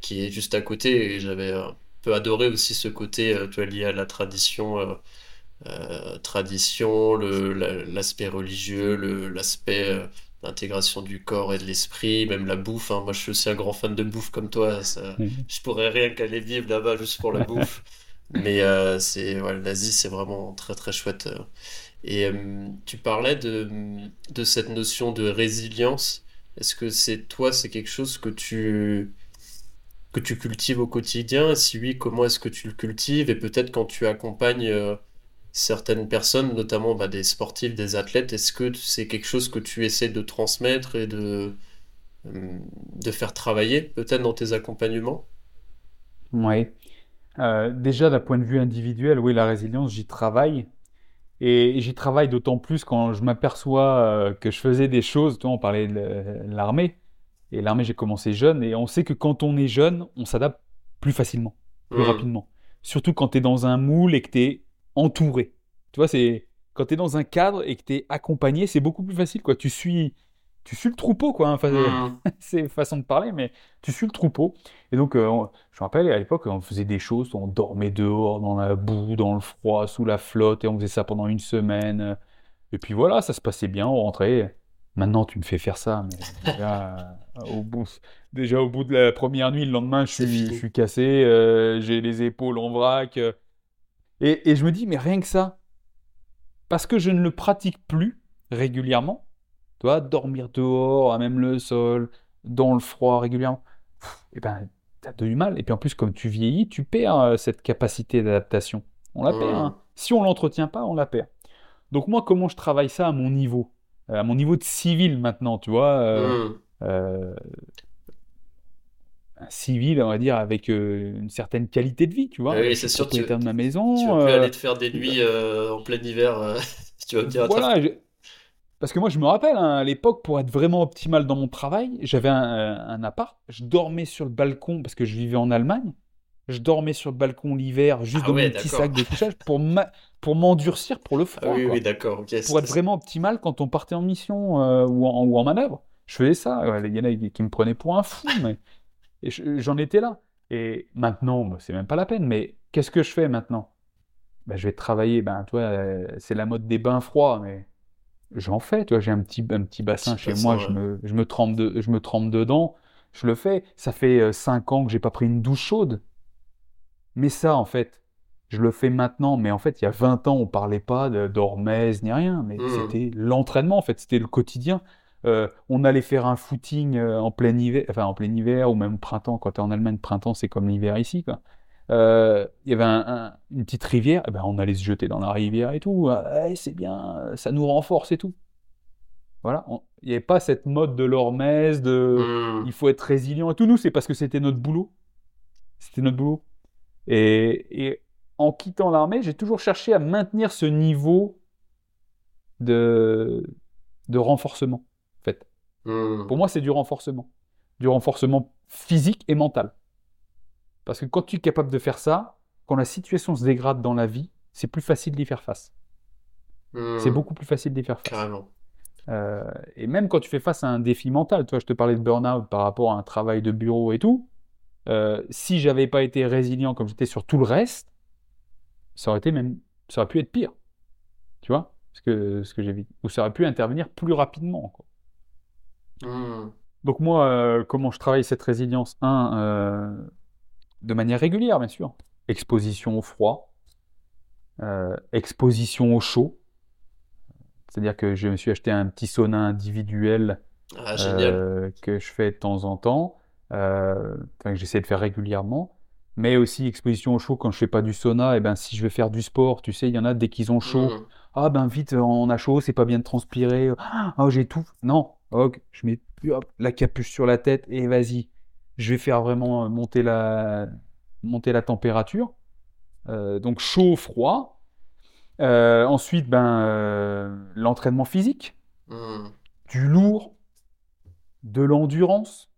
qui est juste à côté, et j'avais un peu adoré aussi ce côté, euh, lié à la tradition, tradition, le, l'aspect religieux, le, l'aspect l'intégration du corps et de l'esprit, même la bouffe. Hein. Moi, je suis aussi un grand fan de bouffe comme toi. Ça, Je pourrais rien qu'aller vivre là-bas juste pour la bouffe. Mais euh, c'est l'Asie, c'est vraiment très très chouette. Et euh, tu parlais de, de cette notion de résilience. Est-ce que c'est toi, c'est quelque chose que tu que tu cultives au quotidien? Et si oui, comment est-ce que tu le cultives? Et peut-être quand tu accompagnes euh, certaines personnes, notamment bah, des sportifs, des athlètes, est-ce que c'est quelque chose que tu essaies de transmettre et de, euh, de faire travailler peut-être dans tes accompagnements? Oui. Euh, déjà, d'un point de vue individuel, oui, la résilience, j'y travaille. Et j'y travaille d'autant plus quand je m'aperçois euh, que je faisais des choses. Toi, on parlait de l'armée. Et l'armée, j'ai commencé jeune. Et on sait que quand on est jeune, on s'adapte plus facilement, plus Mm. rapidement. Surtout quand tu es dans un moule et que tu es entouré. Tu vois, c'est quand tu es dans un cadre et que tu es accompagné, c'est beaucoup plus facile. Quoi. Tu, suis, tu suis le troupeau, quoi. hein. Enfin, c'est une façon de parler, mais tu suis le troupeau. Et donc, euh, on- je me rappelle, à l'époque, on faisait des choses, on dormait dehors, dans la boue, dans le froid, sous la flotte, et on faisait ça pendant une semaine. Et puis voilà, ça se passait bien, on rentrait. Maintenant, tu me fais faire ça, mais déjà, euh, au bout, déjà au bout de la première nuit, le lendemain, je suis, fini. je suis cassé, euh, j'ai les épaules en vrac. euh. Et, et je me dis, mais rien que ça, parce que je ne le pratique plus régulièrement, tu vois, dormir dehors, à même le sol, dans le froid régulièrement, et ben, t'as du mal. Et puis en plus, comme tu vieillis, tu perds euh, cette capacité d'adaptation. On la perd. Hein. Si on l'entretient pas, on la perd. Donc moi, comment je travaille ça à mon niveau? Euh, À mon niveau de civil maintenant, tu vois euh, Mm. euh, un civil, on va dire, avec euh, une certaine qualité de vie, tu vois. Ah oui, c'est sûr, tu- de ma maison. Tu vas plus euh, aller te faire des nuits euh, en plein hiver. si tu vas me dire, Voilà, je- parce que moi je me rappelle, hein, à l'époque, pour être vraiment optimal dans mon travail, j'avais un, un appart, je dormais sur le balcon parce que je vivais en Allemagne. Je dormais sur le balcon l'hiver, juste Ah dans ouais, mon petit sac de couchage pour ma- pour m'endurcir pour le Ah froid, oui, quoi. oui, d'accord. ok, Pour être vraiment optimal quand on partait en mission euh, ou, en, ou en manœuvre. Je faisais ça. ouais, Il y en a qui me prenaient pour un fou, mais et je- j'en étais là. Et maintenant, bah, c'est même pas la peine. Mais qu'est-ce que je fais maintenant? Ben, je vais travailler. Ben, toi, euh, c'est la mode des bains froids, mais j'en fais. Tu vois, j'ai un petit, un petit bassin chez bassin, moi. ouais. Je me, je me trempe de, je me trempe dedans. Je le fais. Ça fait euh, cinq ans que j'ai pas pris une douche chaude. Mais ça, en fait, je le fais maintenant. Mais en fait, il y a 20 ans, on parlait pas d'hormèse ni rien. Mais Mhm. c'était l'entraînement, en fait. C'était le quotidien. Euh, on allait faire un footing euh, en plein hiver, enfin en plein hiver ou même printemps. Quand tu es en Allemagne, printemps, c'est comme l'hiver ici, quoi. Euh, Il y avait un- un- une petite rivière, eh ben, on allait se jeter dans la rivière et tout. Ouais, c'est bien, ça nous renforce et tout. Voilà, on- il n'y avait pas cette mode de l'hormèse, de Mm. il faut être résilient et tout. Nous, c'est parce que c'était notre boulot. C'était notre boulot. Et, et en quittant l'armée, j'ai toujours cherché à maintenir ce niveau de, de renforcement, en fait. Mm. Pour moi, c'est du renforcement. Du renforcement physique et mental. Parce que quand tu es capable de faire ça, quand la situation se dégrade dans la vie, c'est plus facile d'y faire face. Mm. C'est beaucoup plus facile d'y faire face. Carrément. Euh, et même quand tu fais face à un défi mental, toi, je te parlais de burn-out par rapport à un travail de bureau et tout. euh, si j'avais pas été résilient comme j'étais sur tout le reste, ça aurait été même, ça aurait pu être pire. Tu vois ce que, ce que j'ai vécu. Ou ça aurait pu intervenir plus rapidement. quoi. Mm. Donc moi, euh, comment je travaille cette résilience? Un, euh, de manière régulière, bien sûr. Exposition au froid, euh, exposition au chaud. C'est-à-dire que je me suis acheté un petit sauna individuel Ah, que je fais de temps en temps, que j'essaie de faire régulièrement. Mais aussi exposition au chaud quand je fais pas du sauna, et ben si je vais faire du sport, tu sais, il y en a dès qu'ils ont chaud, Mm. ah ben vite, on a chaud, c'est pas bien de transpirer. Ah, oh, j'étouffe. Non, ok, je mets hop, la capuche sur la tête et vas-y. Je vais faire vraiment euh, monter la, monter la température. Euh, donc chaud, froid. Euh, ensuite, ben, euh, l'entraînement physique, Mm. du lourd, de l'endurance,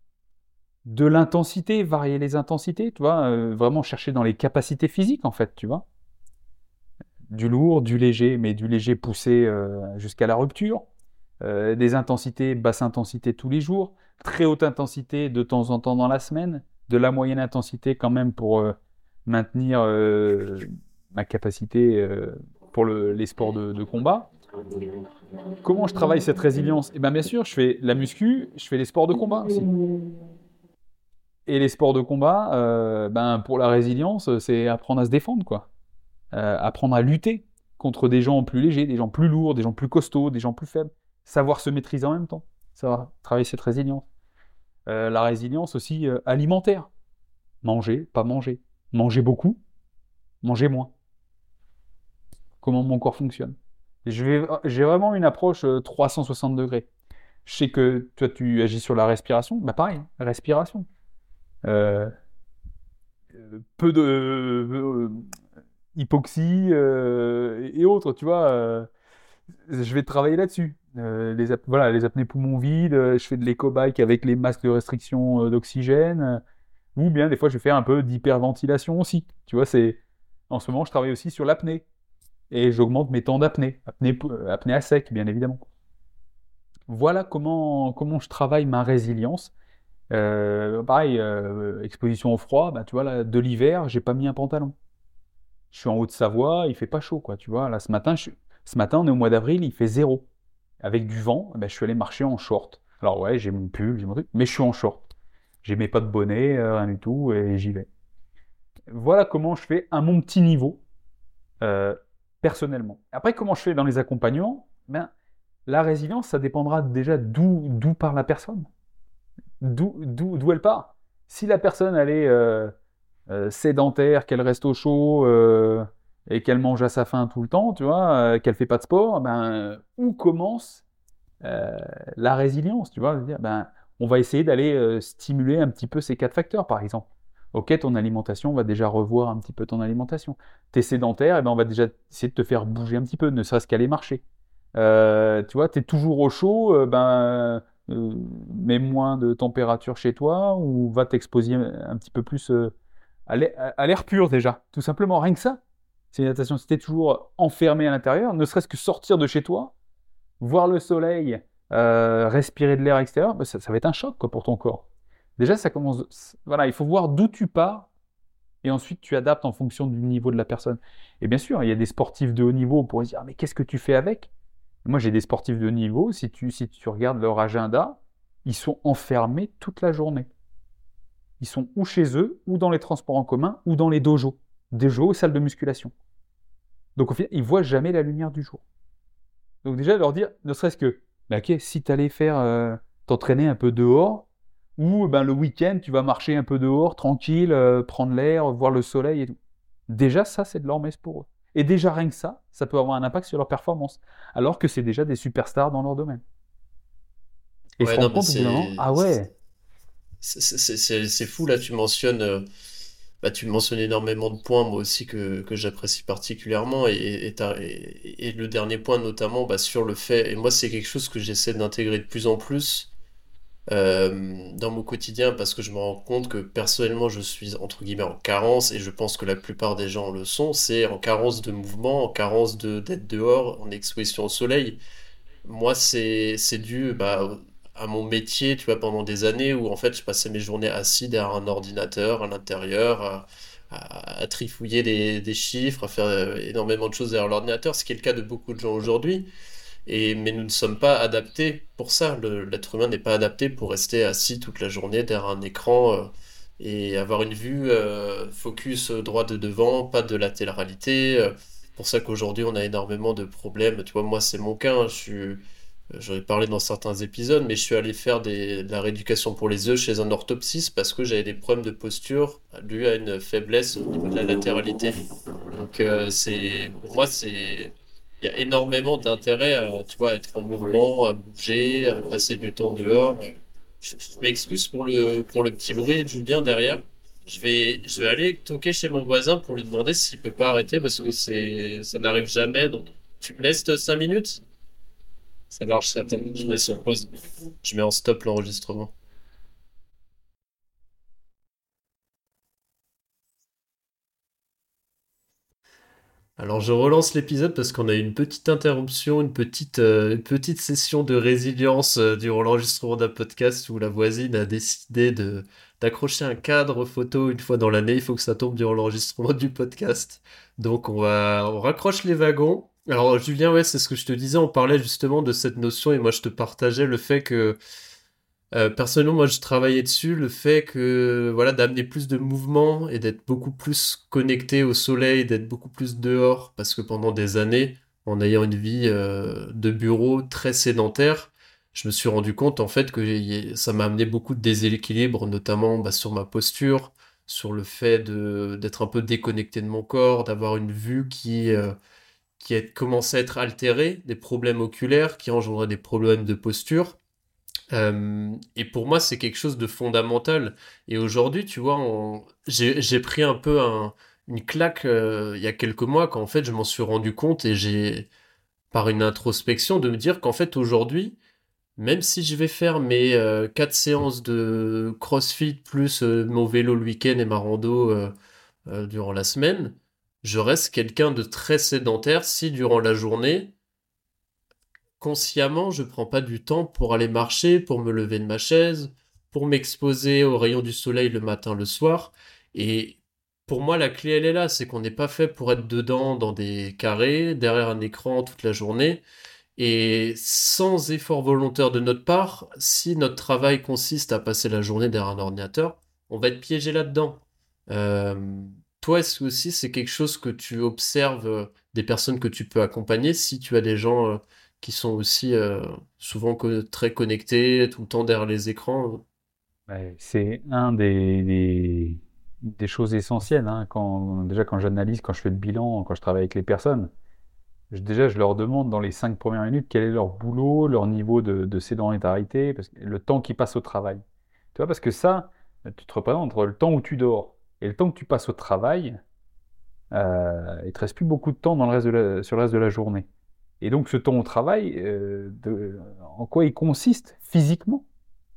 de l'intensité, varier les intensités, tu vois, vraiment chercher dans les capacités physiques en fait, tu vois. Du lourd, du léger, mais du léger poussé jusqu'à la rupture. Euh, des intensités, basse intensité tous les jours, très haute intensité de temps en temps dans la semaine, de la moyenne intensité quand même pour euh, maintenir euh, ma capacité pour le- les sports de, combat. Comment je travaille cette résilience? Eh bien, bien sûr, je fais la muscu, je fais les sports de combat aussi. Et les sports de combat, ben, pour la résilience, c'est apprendre à se défendre, quoi. Apprendre à lutter contre des gens plus légers, des gens plus lourds, des gens plus costauds, des gens plus faibles. Savoir se maîtriser en même temps. Savoir travailler cette résilience. Euh, la résilience aussi euh, alimentaire. Manger, pas manger. Manger beaucoup, manger moins. Comment mon corps fonctionne. J'ai vraiment une approche euh, 360 degrés. Je sais que toi, tu agis sur la respiration. Bah pareil, respiration. Euh, peu de hypoxie et autres, tu vois. je vais travailler là-dessus. Les, voilà, les apnées poumons vides, je fais de l'éco-bike avec les masques de restriction d'oxygène. ou bien des fois, je vais faire un peu d'hyperventilation aussi. Tu vois, en ce moment, je travaille aussi sur l'apnée. Et j'augmente mes temps d'apnée. Apnée, apnée à sec, bien évidemment. Voilà comment, comment je travaille ma résilience. Euh, pareil, euh, exposition au froid, bah, tu vois, là, de l'hiver, j'ai pas mis un pantalon. Je suis en Haute-Savoie, il fait pas chaud, quoi, tu vois. Là, ce matin, ce matin, on est au mois d'avril, il fait zéro. Avec du vent, bah, je suis allé marcher en short. Alors ouais, j'ai mon pull, j'ai mon truc, mais je suis en short. J'ai mes pas de bonnet, euh, rien du tout, et j'y vais. Voilà comment je fais à mon petit niveau, personnellement. Après, comment je fais dans les accompagnements ben, La résilience, ça dépendra déjà d'où part la personne d'où elle part. Si la personne, elle est euh, euh, sédentaire, qu'elle reste au chaud euh, et qu'elle mange à sa faim tout le temps, tu vois, qu'elle fait pas de sport, ben, où commence la résilience, tu vois ben, on va essayer d'aller stimuler un petit peu ces quatre facteurs, par exemple. Ok, ton alimentation, on va déjà revoir un petit peu ton alimentation. Tu es sédentaire, et eh ben on va déjà essayer de te faire bouger un petit peu, ne serait-ce qu'aller marcher. tu vois, tu es toujours au chaud, ben euh, mets moins de température chez toi ou va t'exposer un petit peu plus euh, à l'air pur déjà. Tout simplement, rien que ça. Si tu es toujours enfermé à l'intérieur, ne serait-ce que sortir de chez toi, voir le soleil, euh, respirer de l'air extérieur, bah, ça, va être un choc pour ton corps. Déjà, ça commence. Voilà, il faut voir d'où tu pars et ensuite tu adaptes en fonction du niveau de la personne. Et bien sûr, il y a des sportifs de haut niveau, pour se dire, mais qu'est-ce que tu fais avec? Moi, j'ai des sportifs de niveau, si tu, si tu regardes leur agenda, ils sont enfermés toute la journée. Ils sont ou chez eux, ou dans les transports en commun, ou dans les dojos. Dojos, salles de musculation. Donc au final, ils voient jamais la lumière du jour. Donc déjà, leur dire, ne serait-ce que, bah, ok, si tu allais faire, euh, t'entraîner un peu dehors, ou ben, le week-end, tu vas marcher un peu dehors, tranquille, euh, prendre l'air, voir le soleil et tout. Déjà, ça, c'est de l'or-messe pour eux. Et déjà, rien que ça, ça peut avoir un impact sur leur performance, alors que c'est déjà des superstars dans leur domaine. Et ouais, non, ah ouais. C'est fou, là, tu mentionnes. Euh, bah, tu mentionnes énormément de points, moi aussi, que, que j'apprécie particulièrement. Et, et, le dernier point, notamment, bah, sur le fait, et moi, c'est quelque chose que j'essaie d'intégrer de plus en plus, euh, dans mon quotidien parce que je me rends compte que personnellement je suis entre guillemets en carence et je pense que la plupart des gens le sont, c'est en carence de mouvement, en carence d'être dehors, en exposition au soleil. Moi c'est dû bah, à mon métier, tu vois, pendant des années où en fait je passais mes journées assis derrière un ordinateur à l'intérieur. À, trifouiller des, chiffres, à faire euh, énormément de choses derrière l'ordinateur, ce qui est le cas de beaucoup de gens aujourd'hui. Et, mais nous ne sommes pas adaptés pour ça. L'être humain n'est pas adapté pour rester assis toute la journée derrière un écran euh, et avoir une vue euh, focus droit de devant, pas de latéralité. C'est pour ça qu'aujourd'hui on a énormément de problèmes. Tu vois, moi c'est mon cas. Hein. je suis J'aurais parlé dans certains épisodes, mais je suis allé faire de la rééducation pour les œufs chez un orthoptiste parce que j'avais des problèmes de posture dû à une faiblesse au niveau de la latéralité. Donc, c'est, pour moi, c'est, il y a énormément d'intérêt à, tu vois, être en mouvement, à bouger, à passer du temps dehors. Je, m'excuse pour le, pour le petit bruit de Julien derrière. Je vais, je vais aller toquer chez mon voisin pour lui demander s'il peut pas arrêter parce que c'est, ça n'arrive jamais. Tu me laisses 5 minutes? Ça marche, ça Je mets sur pause. Je mets en stop l'enregistrement. Alors je relance l'épisode parce qu'on a eu une petite interruption, une petite, euh, petite session de résilience euh, durant l'enregistrement d'un podcast où la voisine a décidé de d'accrocher un cadre photo une fois dans l'année. Il faut que ça tombe durant l'enregistrement du podcast. Donc on va on raccroche les wagons. Alors Julien, ouais, c'est ce que je te disais. On parlait justement de cette notion et moi je te partageais le fait que euh, personnellement, moi, je travaillais dessus le fait que voilà d'amener plus de mouvement et d'être beaucoup plus connecté au soleil, d'être beaucoup plus dehors, parce que pendant des années, en ayant une vie euh, de bureau très sédentaire, je me suis rendu compte en fait que ça m'a amené beaucoup de déséquilibre, notamment bah, sur ma posture, sur le fait d'être un peu déconnecté de mon corps, d'avoir une vue qui euh, qui commençait à être altérée, des problèmes oculaires qui engendraient des problèmes de posture. Euh, et pour moi, c'est quelque chose de fondamental. Et aujourd'hui, tu vois, j'ai pris un peu une claque euh, il y a quelques mois quand en fait je m'en suis rendu compte et j'ai, par une introspection, de me dire qu'en fait aujourd'hui, même si je vais faire mes euh, quatre séances de CrossFit plus mon vélo le week-end et ma rando durant la semaine, je reste quelqu'un de très sédentaire si durant la journée, consciemment, je prends pas du temps pour aller marcher, pour me lever de ma chaise, pour m'exposer aux rayons du soleil le matin, le soir. Et pour moi, la clé, elle est là, c'est qu'on n'est pas fait pour être dedans dans des carrés, derrière un écran toute la journée. Et sans effort volontaire de notre part, si notre travail consiste à passer la journée derrière un ordinateur, on va être piégé là-dedans. Euh, toi, aussi c'est quelque chose que tu observes euh, des personnes que tu peux accompagner? Si tu as des gens euh, qui sont aussi euh, souvent très connectés, tout le temps derrière les écrans. c'est un des, des, choses essentielles. Hein, quand, déjà, quand j'analyse, quand je fais le bilan, quand je travaille avec les personnes, déjà, je leur demande dans les cinq premières minutes quel est leur boulot, leur niveau de, de sédentarité, parce que le temps qu'ils passent au travail. Tu vois, parce que ça, tu te représentes entre le temps où tu dors et le temps que tu passes au travail, euh, il te reste plus beaucoup de temps dans le reste de sur le reste de la journée. Et donc ce temps au travail, euh, en quoi il consiste physiquement?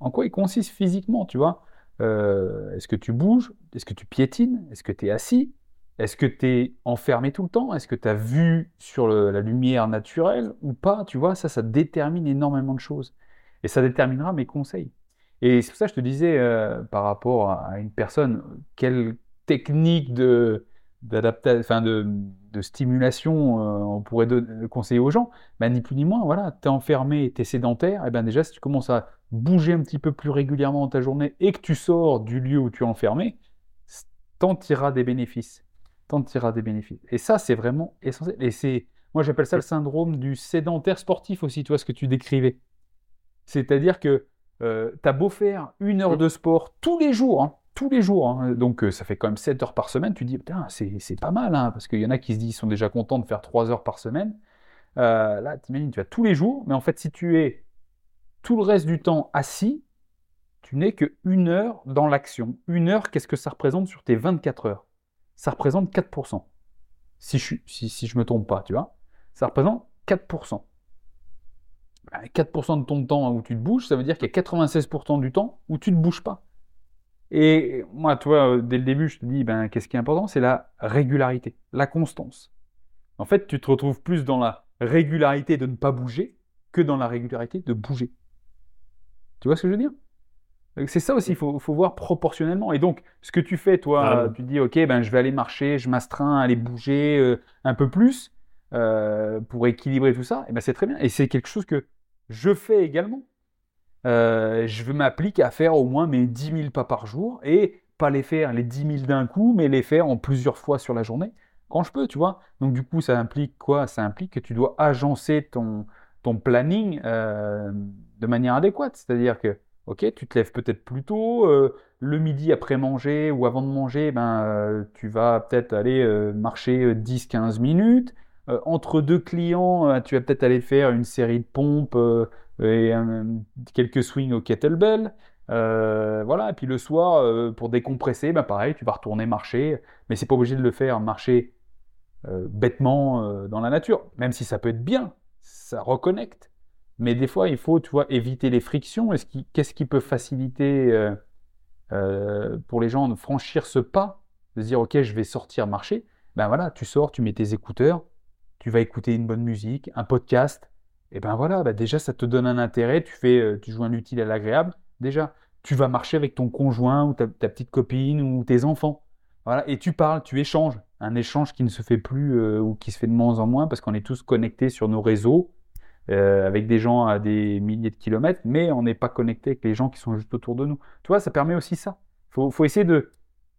En quoi il consiste physiquement, tu vois? Euh, Est-ce que tu bouges? Est-ce que tu piétines? Est-ce que tu es assis? Est-ce que tu es enfermé tout le temps? Est-ce que tu as vu sur la lumière naturelle ou pas? Tu vois, ça, ça détermine énormément de choses. Et ça déterminera mes conseils. Et c'est pour ça que je te disais, euh, par rapport à une personne, quelle technique de d'adaptation, de, de, stimulation euh, on pourrait conseiller aux gens, ben, ni plus ni moins, voilà, tu es enfermé, tu es sédentaire, et ben déjà si tu commences à bouger un petit peu plus régulièrement dans ta journée et que tu sors du lieu où tu es enfermé, t'en tireras des bénéfices. T'en tireras des bénéfices. Et ça, c'est vraiment essentiel. Et c'est, moi j'appelle ça le syndrome du sédentaire sportif aussi, tu ce que tu décrivais. C'est-à-dire que euh, tu as beau faire une heure de sport tous les jours, hein, tous les jours. Hein. Donc euh, ça fait quand même 7 heures par semaine. Tu dis, putain, c'est pas mal, hein, parce qu'il y en a qui se disent, ils sont déjà contents de faire 3 heures par semaine. Euh, là, t'imagines, tu as tous les jours, mais en fait, si tu es tout le reste du temps assis, tu n'es que une heure dans l'action. Une heure, qu'est-ce que ça représente sur tes 24 heures? Ça représente 4%. Si je, si, si je me trompe pas, tu vois. Ça représente 4%. 4% bah, de ton temps où tu te bouges, ça veut dire qu'il y a 96% du temps où tu ne te bouges pas. Et moi, toi, dès le début, je te dis, ben, qu'est-ce qui est important? C'est la régularité, la constance. En fait, tu te retrouves plus dans la régularité de ne pas bouger que dans la régularité de bouger. Tu vois ce que je veux dire? C'est ça aussi, il faut, voir proportionnellement. Et donc, ce que tu fais, toi, tu dis, OK, ben, je vais aller marcher, je m'astreins à aller bouger euh, un peu plus euh, pour équilibrer tout ça. Et ben, c'est très bien. Et c'est quelque chose que je fais également. Euh, je m'applique à faire au moins mes 10 000 pas par jour et pas les faire les 10 000 d'un coup, mais les faire en plusieurs fois sur la journée quand je peux, tu vois. Donc du coup, ça implique quoi? Ça implique que tu dois agencer ton, planning euh, de manière adéquate. C'est-à-dire que, ok, tu te lèves peut-être plus tôt, euh, le midi après manger ou avant de manger, ben, tu vas peut-être aller marcher 10-15 minutes. Entre deux clients, tu vas peut-être aller faire une série de pompes et quelques swings au kettlebell. Euh, voilà, et puis le soir, euh, pour décompresser, bah pareil, tu vas retourner marcher, mais c'est pas obligé de le faire marcher euh, bêtement dans la nature, même si ça peut être bien, ça reconnecte. Mais des fois, il faut, tu vois, éviter les frictions. Qu'est-ce qui peut faciliter pour les gens de franchir ce pas, de se dire, ok, je vais sortir marcher? Ben voilà, tu sors, tu mets tes écouteurs, tu vas écouter une bonne musique, un podcast, et ben voilà, bah déjà ça te donne un intérêt, tu fais, euh, tu joues un utile à l'agréable. Déjà, tu vas marcher avec ton conjoint ou ta, petite copine ou tes enfants. Voilà, et tu parles, tu échanges. Un échange qui ne se fait plus euh, ou qui se fait de moins en moins parce qu'on est tous connectés sur nos réseaux euh, avec des gens à des milliers de kilomètres, mais on n'est pas connecté avec les gens qui sont juste autour de nous. Tu vois, ça permet aussi ça. Il faut, faut, essayer de,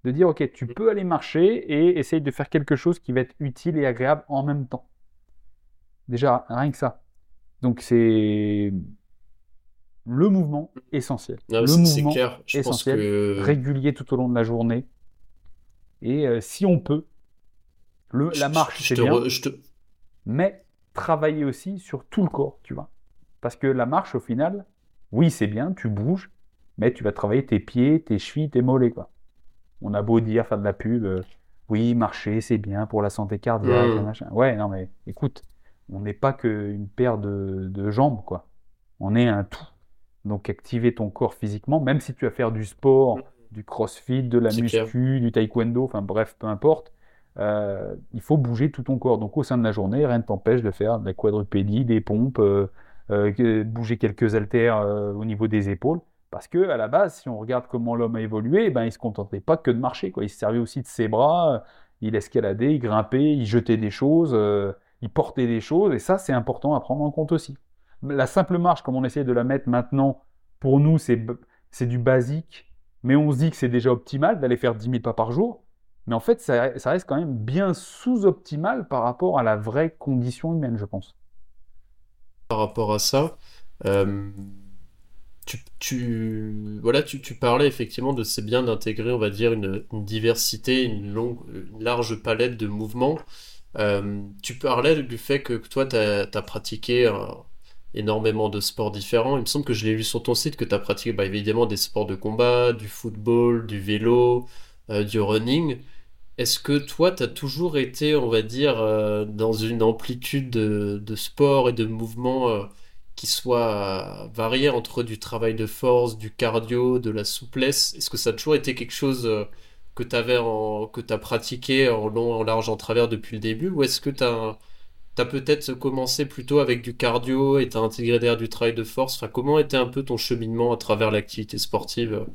de dire, ok, tu peux aller marcher et essayer de faire quelque chose qui va être utile et agréable en même temps. Déjà, rien que ça. Donc c'est le mouvement essentiel. le mouvement essentiel, régulier tout au long de la journée. Et euh, si on peut, le, la marche, c'est bien, mais travailler aussi sur tout le corps, tu vois. Parce que la marche, au final, Oui, c'est bien, tu bouges, mais tu vas travailler tes pieds, tes chevilles, tes mollets, quoi. On a beau dire, faire de la pub, euh, oui, marcher, c'est bien pour la santé cardiaque, Mm. machin. Ouais, non, mais écoute, on n'est pas qu'une paire de, de jambes, quoi. On est un tout. Donc, activer ton corps physiquement, même si tu vas faire du sport, du crossfit, de la muscu, du taekwondo, enfin bref, peu importe, euh, il faut bouger tout ton corps. Donc, au sein de la journée, rien ne t'empêche de faire de la quadrupédie, des pompes, euh, euh, bouger quelques haltères au niveau des épaules. Parce que à la base, si on regarde comment l'homme a évolué, ben, il se contentait pas que de marcher, quoi. Il se servait aussi de ses bras, il escaladait, il grimpait, il jetait des choses, il portait des choses, et ça, c'est important à prendre en compte aussi. La simple marche, comme on essaie de la mettre maintenant, pour nous, c'est du basique, mais on se dit que c'est déjà optimal d'aller faire 10 000 pas par jour. Mais en fait, ça, reste quand même bien sous-optimal par rapport à la vraie condition humaine, je pense. par rapport à ça. Euh, tu, parlais effectivement de c'est bien d'intégrer, on va dire, une, diversité, une large palette de mouvements. Euh, tu parlais du fait que toi, tu as, pratiqué euh, énormément de sports différents. Il me semble que je l'ai lu sur ton site que tu as pratiqué bah, évidemment des sports de combat, du football, du vélo, euh, du running. Est-ce que toi, tu as toujours été, on va dire, dans une amplitude de, de sport et de mouvement euh, qui soit variée entre du travail de force, du cardio, de la souplesse? Est-ce que ça a toujours été quelque chose que tu en, que as pratiqué en long, en large, en travers depuis le début? Ou est-ce que tu as, peut-être commencé plutôt avec du cardio et tu as intégré derrière du travail de force? Enfin, comment était un peu ton cheminement à travers l'activité sportive euh,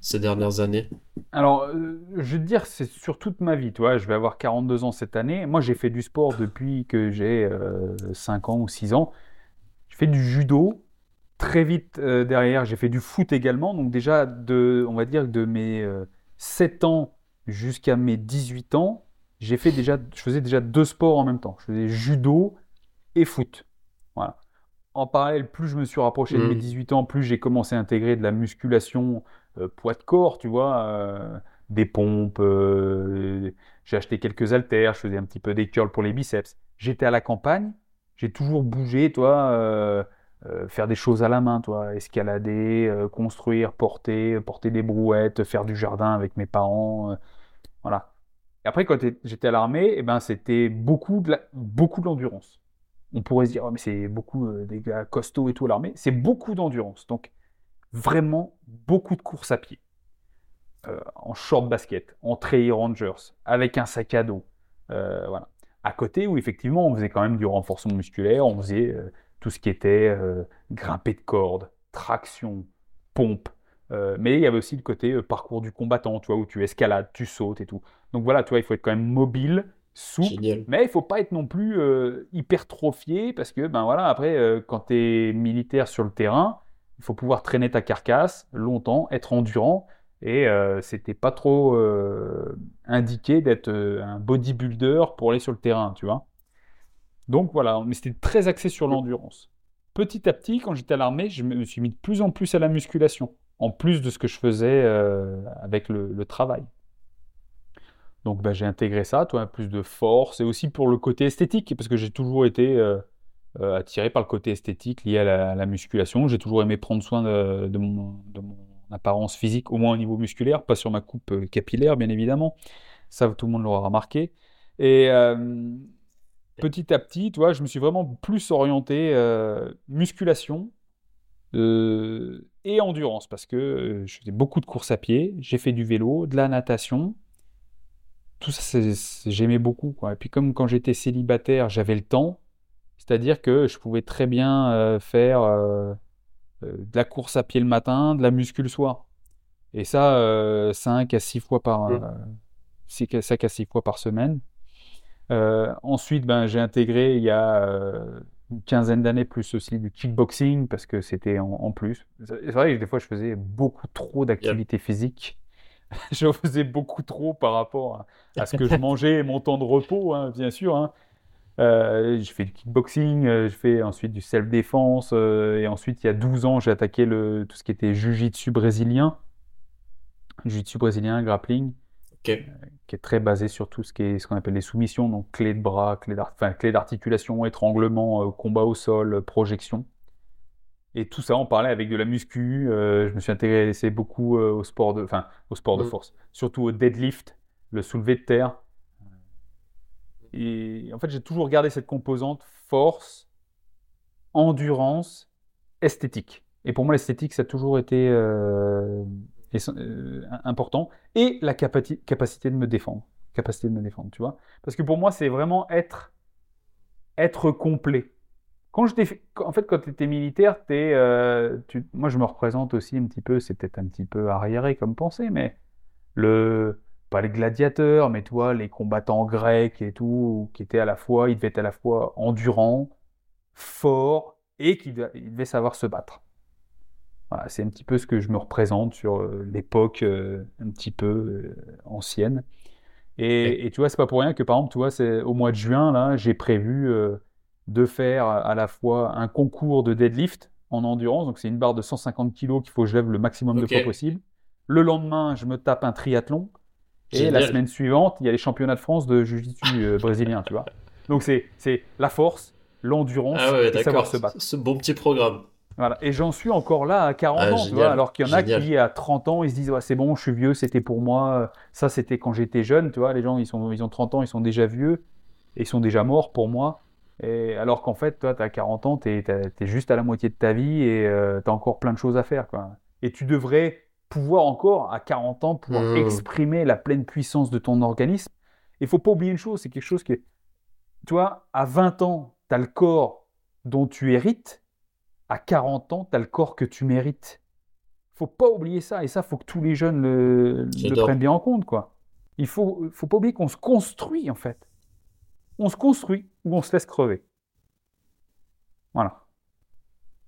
ces dernières années? Alors, euh, je veux dire, c'est sur toute ma vie, tu vois, je vais avoir 42 ans cette année. Moi, j'ai fait du sport depuis que j'ai euh, 5 ans ou 6 ans. Je fais du judo. Très vite euh, derrière, j'ai fait du foot également. Donc déjà, de, on va dire de mes 7 ans jusqu'à mes 18 ans, j'ai fait déjà, je faisais déjà deux sports en même temps. Je faisais judo et foot. Voilà. En parallèle, plus je me suis rapproché de mes Mm. 18 ans, plus j'ai commencé à intégrer de la musculation euh, poids de corps, tu vois, euh, des pompes. euh, j'ai acheté quelques haltères, je faisais un petit peu des curls pour les biceps. J'étais à la campagne, j'ai toujours bougé, toi, euh, faire des choses à la main, toi, escalader, euh, construire, porter, porter des brouettes, faire du jardin avec mes parents, euh, voilà. Et après, quand j'étais à l'armée, eh ben, c'était beaucoup de beaucoup l'endurance. On pourrait se dire, Oh, mais c'est beaucoup des gars costauds et tout à l'armée. C'est beaucoup d'endurance. Donc, vraiment beaucoup de courses à pied. En short basket, en trail rangers, avec un sac à dos. Voilà. À côté, où effectivement, on faisait quand même du renforcement musculaire, on faisait tout ce qui était euh, grimper de corde, traction, pompe. Euh, mais il y avait aussi le côté euh, parcours du combattant, tu vois, où tu escalades, tu sautes et tout. Donc voilà, tu vois, il faut être quand même mobile, souple, Génial. mais il faut pas être non plus hypertrophié parce que ben voilà après quand tu es militaire sur le terrain, il faut pouvoir traîner ta carcasse longtemps, être endurant et euh, c'était pas trop euh, indiqué d'être euh, un bodybuilder pour aller sur le terrain, tu vois. Donc voilà, mais c'était très axé sur l'endurance. Petit à petit, quand j'étais à l'armée, je me suis mis de plus en plus à la musculation, en plus de ce que je faisais euh, avec le, travail. Donc bah, j'ai intégré ça, toi, plus de force et aussi pour le côté esthétique, parce que j'ai toujours été euh, euh, attiré par le côté esthétique lié à la, musculation. J'ai toujours aimé prendre soin de, mon, de apparence physique, au moins au niveau musculaire, pas sur ma coupe capillaire, bien évidemment. Ça, tout le monde l'aura remarqué. Et petit à petit, tu vois, je me suis vraiment plus orienté euh, musculation euh, et endurance, parce que euh, je faisais beaucoup de courses à pied, j'ai fait du vélo, de la natation tout ça, j'aimais beaucoup, quoi. Et puis comme quand j'étais célibataire, j'avais le temps, c'est-à-dire que je pouvais très bien euh, faire de la course à pied le matin, de la muscu le soir. Et ça, euh, 5 à 6 fois par, euh, Mm. 5 à 6 fois par semaine. Euh, ensuite, ben, j'ai intégré il y a euh, une quinzaine d'années plus aussi du kickboxing parce que c'était en, en plus. C'est vrai que des fois, je faisais beaucoup trop d'activité physique. Je faisais beaucoup trop par rapport à, à ce que je mangeais et mon temps de repos, hein, bien sûr. hein. Euh, je fais du kickboxing, euh, je fais ensuite du self-défense, euh, et ensuite, il y a 12 ans, j'ai attaqué le, tout ce qui était jiu-jitsu brésilien. Jiu-jitsu brésilien, grappling, Ok. qui est très basé sur tout ce qui est ce qu'on appelle les soumissions, donc clé de bras, clé d'articulation, étranglement, euh, combat au sol, euh, projection. Et tout ça, on parlait avec de la muscu. je me suis intéressé beaucoup au sport de, enfin, au sport de mm. force, surtout au deadlift, le soulevé de terre. Et en fait, j'ai toujours gardé cette composante force, endurance, esthétique. Et pour moi, l'esthétique, ça a toujours été euh, euh, important. Et la capacité de me défendre. Capacité de me défendre, tu vois. Parce que pour moi, c'est vraiment être, être complet. Quand je en fait, quand tu étais militaire, es, euh, moi, je me représente aussi un petit peu, c'est peut-être un petit peu arriéré comme pensée, mais le, pas les gladiateurs, mais toi, les combattants grecs et tout, qui étaient à la fois, ils devaient être à la fois endurants, forts, et qui devaient savoir se battre. Voilà, c'est un petit peu ce que je me représente sur euh, l'époque euh, un petit peu euh, ancienne. Et, tu vois, c'est pas pour rien que par exemple, tu vois, c'est au mois de juin là, j'ai prévu de faire à la fois un concours de deadlift en endurance, donc c'est une barre de 150 kg qu'il faut que je lève le maximum de poids possible. Le lendemain, je me tape un triathlon et la semaine suivante, il y a les championnats de France de jiu-jitsu euh, brésilien, tu vois. Donc c'est la force, l'endurance ah et savoir se battre. Ce bon petit programme. Voilà. Et j'en suis encore là à 40 ah, ans, tu vois, alors qu'il y en a qui, à 30 ans, ils se disent ouais, c'est bon, je suis vieux, c'était pour moi. Ça, c'était quand j'étais jeune, tu vois. Les gens, ils, sont, ils ont 30 ans, ils sont déjà vieux et ils sont déjà morts pour moi. Et alors qu'en fait, toi, tu as 40 ans, tu es, juste à la moitié de ta vie et euh, tu as encore plein de choses à faire. Quoi. Et tu devrais pouvoir encore, à 40 ans, pouvoir mmh. exprimer la pleine puissance de ton organisme. Il faut pas oublier une chose, c'est quelque chose qui est... Tu vois, à 20 ans, tu as le corps dont tu hérites. À 40 ans, tu as le corps que tu mérites. faut pas oublier ça. Et ça, faut que tous les jeunes le, prennent bien en compte. quoi. Il faut, faut pas oublier qu'on se construit, en fait. On se construit ou on se laisse crever. Voilà.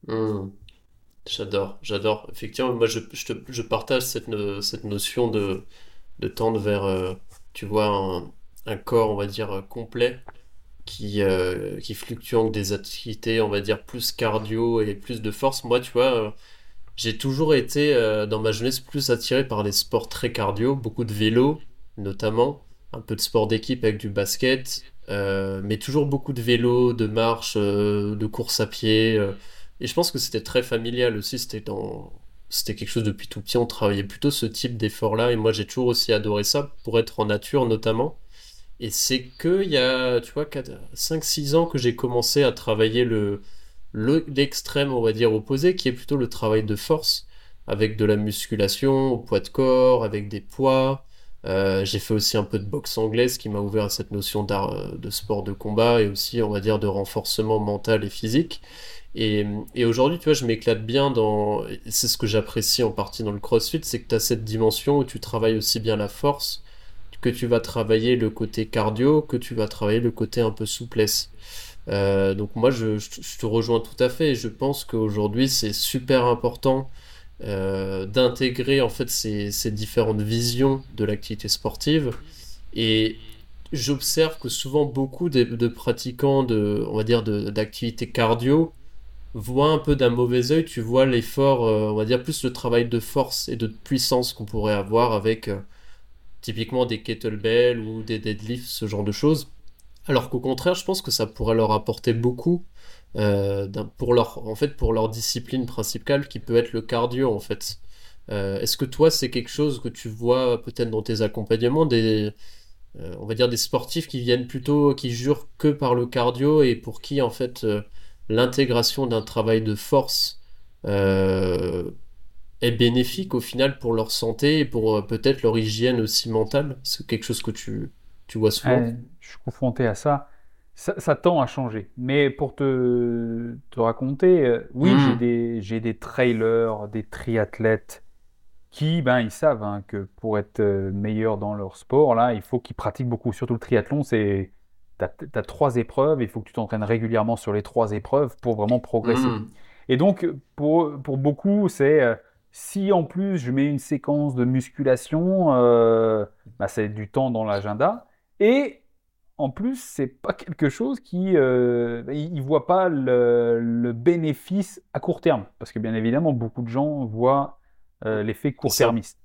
Mmh. J'adore, j'adore. Effectivement, moi, je, je, je partage cette, cette notion de, de tendre vers, euh, tu vois, un, un, corps, on va dire, complet, qui, euh, qui fluctue avec des activités, on va dire, plus cardio et plus de force. Moi, tu vois, euh, j'ai toujours été, dans ma jeunesse, plus attiré par les sports très cardio, beaucoup de vélo, notamment, un peu de sport d'équipe avec du basket, mais toujours beaucoup de vélo, de marche, de course à pied et je pense que c'était très familial aussi, c'était dans... C'était quelque chose depuis tout petit, on travaillait plutôt ce type d'effort-là, et moi j'ai toujours aussi adoré ça, pour être en nature notamment. Et c'est que il y a, tu vois, 5-6 ans que j'ai commencé à travailler le l'extrême, on va dire, opposé, qui est plutôt le travail de force, avec de la musculation au poids de corps, avec des poids. Euh, j'ai fait aussi un peu de boxe anglaise qui m'a ouvert à cette notion d'art, euh, de sport de combat et aussi, on va dire, de renforcement mental et physique. Et, aujourd'hui, tu vois, je m'éclate bien dans. C'est ce que j'apprécie en partie dans le crossfit, c'est que tu as cette dimension où tu travailles aussi bien la force, que tu vas travailler le côté cardio, que tu vas travailler le côté un peu souplesse. Euh, donc moi, je, te rejoins tout à fait. Je pense qu'aujourd'hui, c'est super important euh, d'intégrer en fait ces, différentes visions de l'activité sportive. Et j'observe que souvent beaucoup de, pratiquants de, on d'activité cardio vois un peu d'un mauvais oeil, tu vois l'effort, euh, on va dire plus le travail de force et de puissance qu'on pourrait avoir avec typiquement des kettlebells ou des deadlifts, ce genre de choses. Alors qu'au contraire, je pense que ça pourrait leur apporter beaucoup euh, pour leur, en fait, pour leur discipline principale qui peut être le cardio en fait. Est-ce que toi, c'est quelque chose que tu vois peut-être dans tes accompagnements des, on va dire des sportifs qui viennent plutôt, qui jurent que par le cardio et pour qui en fait l'intégration d'un travail de force euh, est bénéfique au final pour leur santé et pour euh, peut-être leur hygiène aussi mentale? C'est quelque chose que tu, tu vois souvent? Je suis confronté à ça. ça. tend à changer. Mais pour te, te raconter, euh, oui, j'ai hmm. des, des trailers, des triathlètes qui, ben, ils savent hein, que pour être meilleurs dans leur sport, là, il faut qu'ils pratiquent beaucoup. Surtout le triathlon, c'est tu as, trois épreuves, il faut que tu t'entraînes régulièrement sur les trois épreuves pour vraiment progresser. Hmm. Et donc, pour, pour beaucoup, c'est euh, si en plus je mets une séquence de musculation, euh, bah, c'est du temps dans l'agenda. Et en plus, c'est pas quelque chose qui. Euh, ils ne voient pas le, le, bénéfice à court terme. Parce que bien évidemment, beaucoup de gens voient l'effet court-termiste.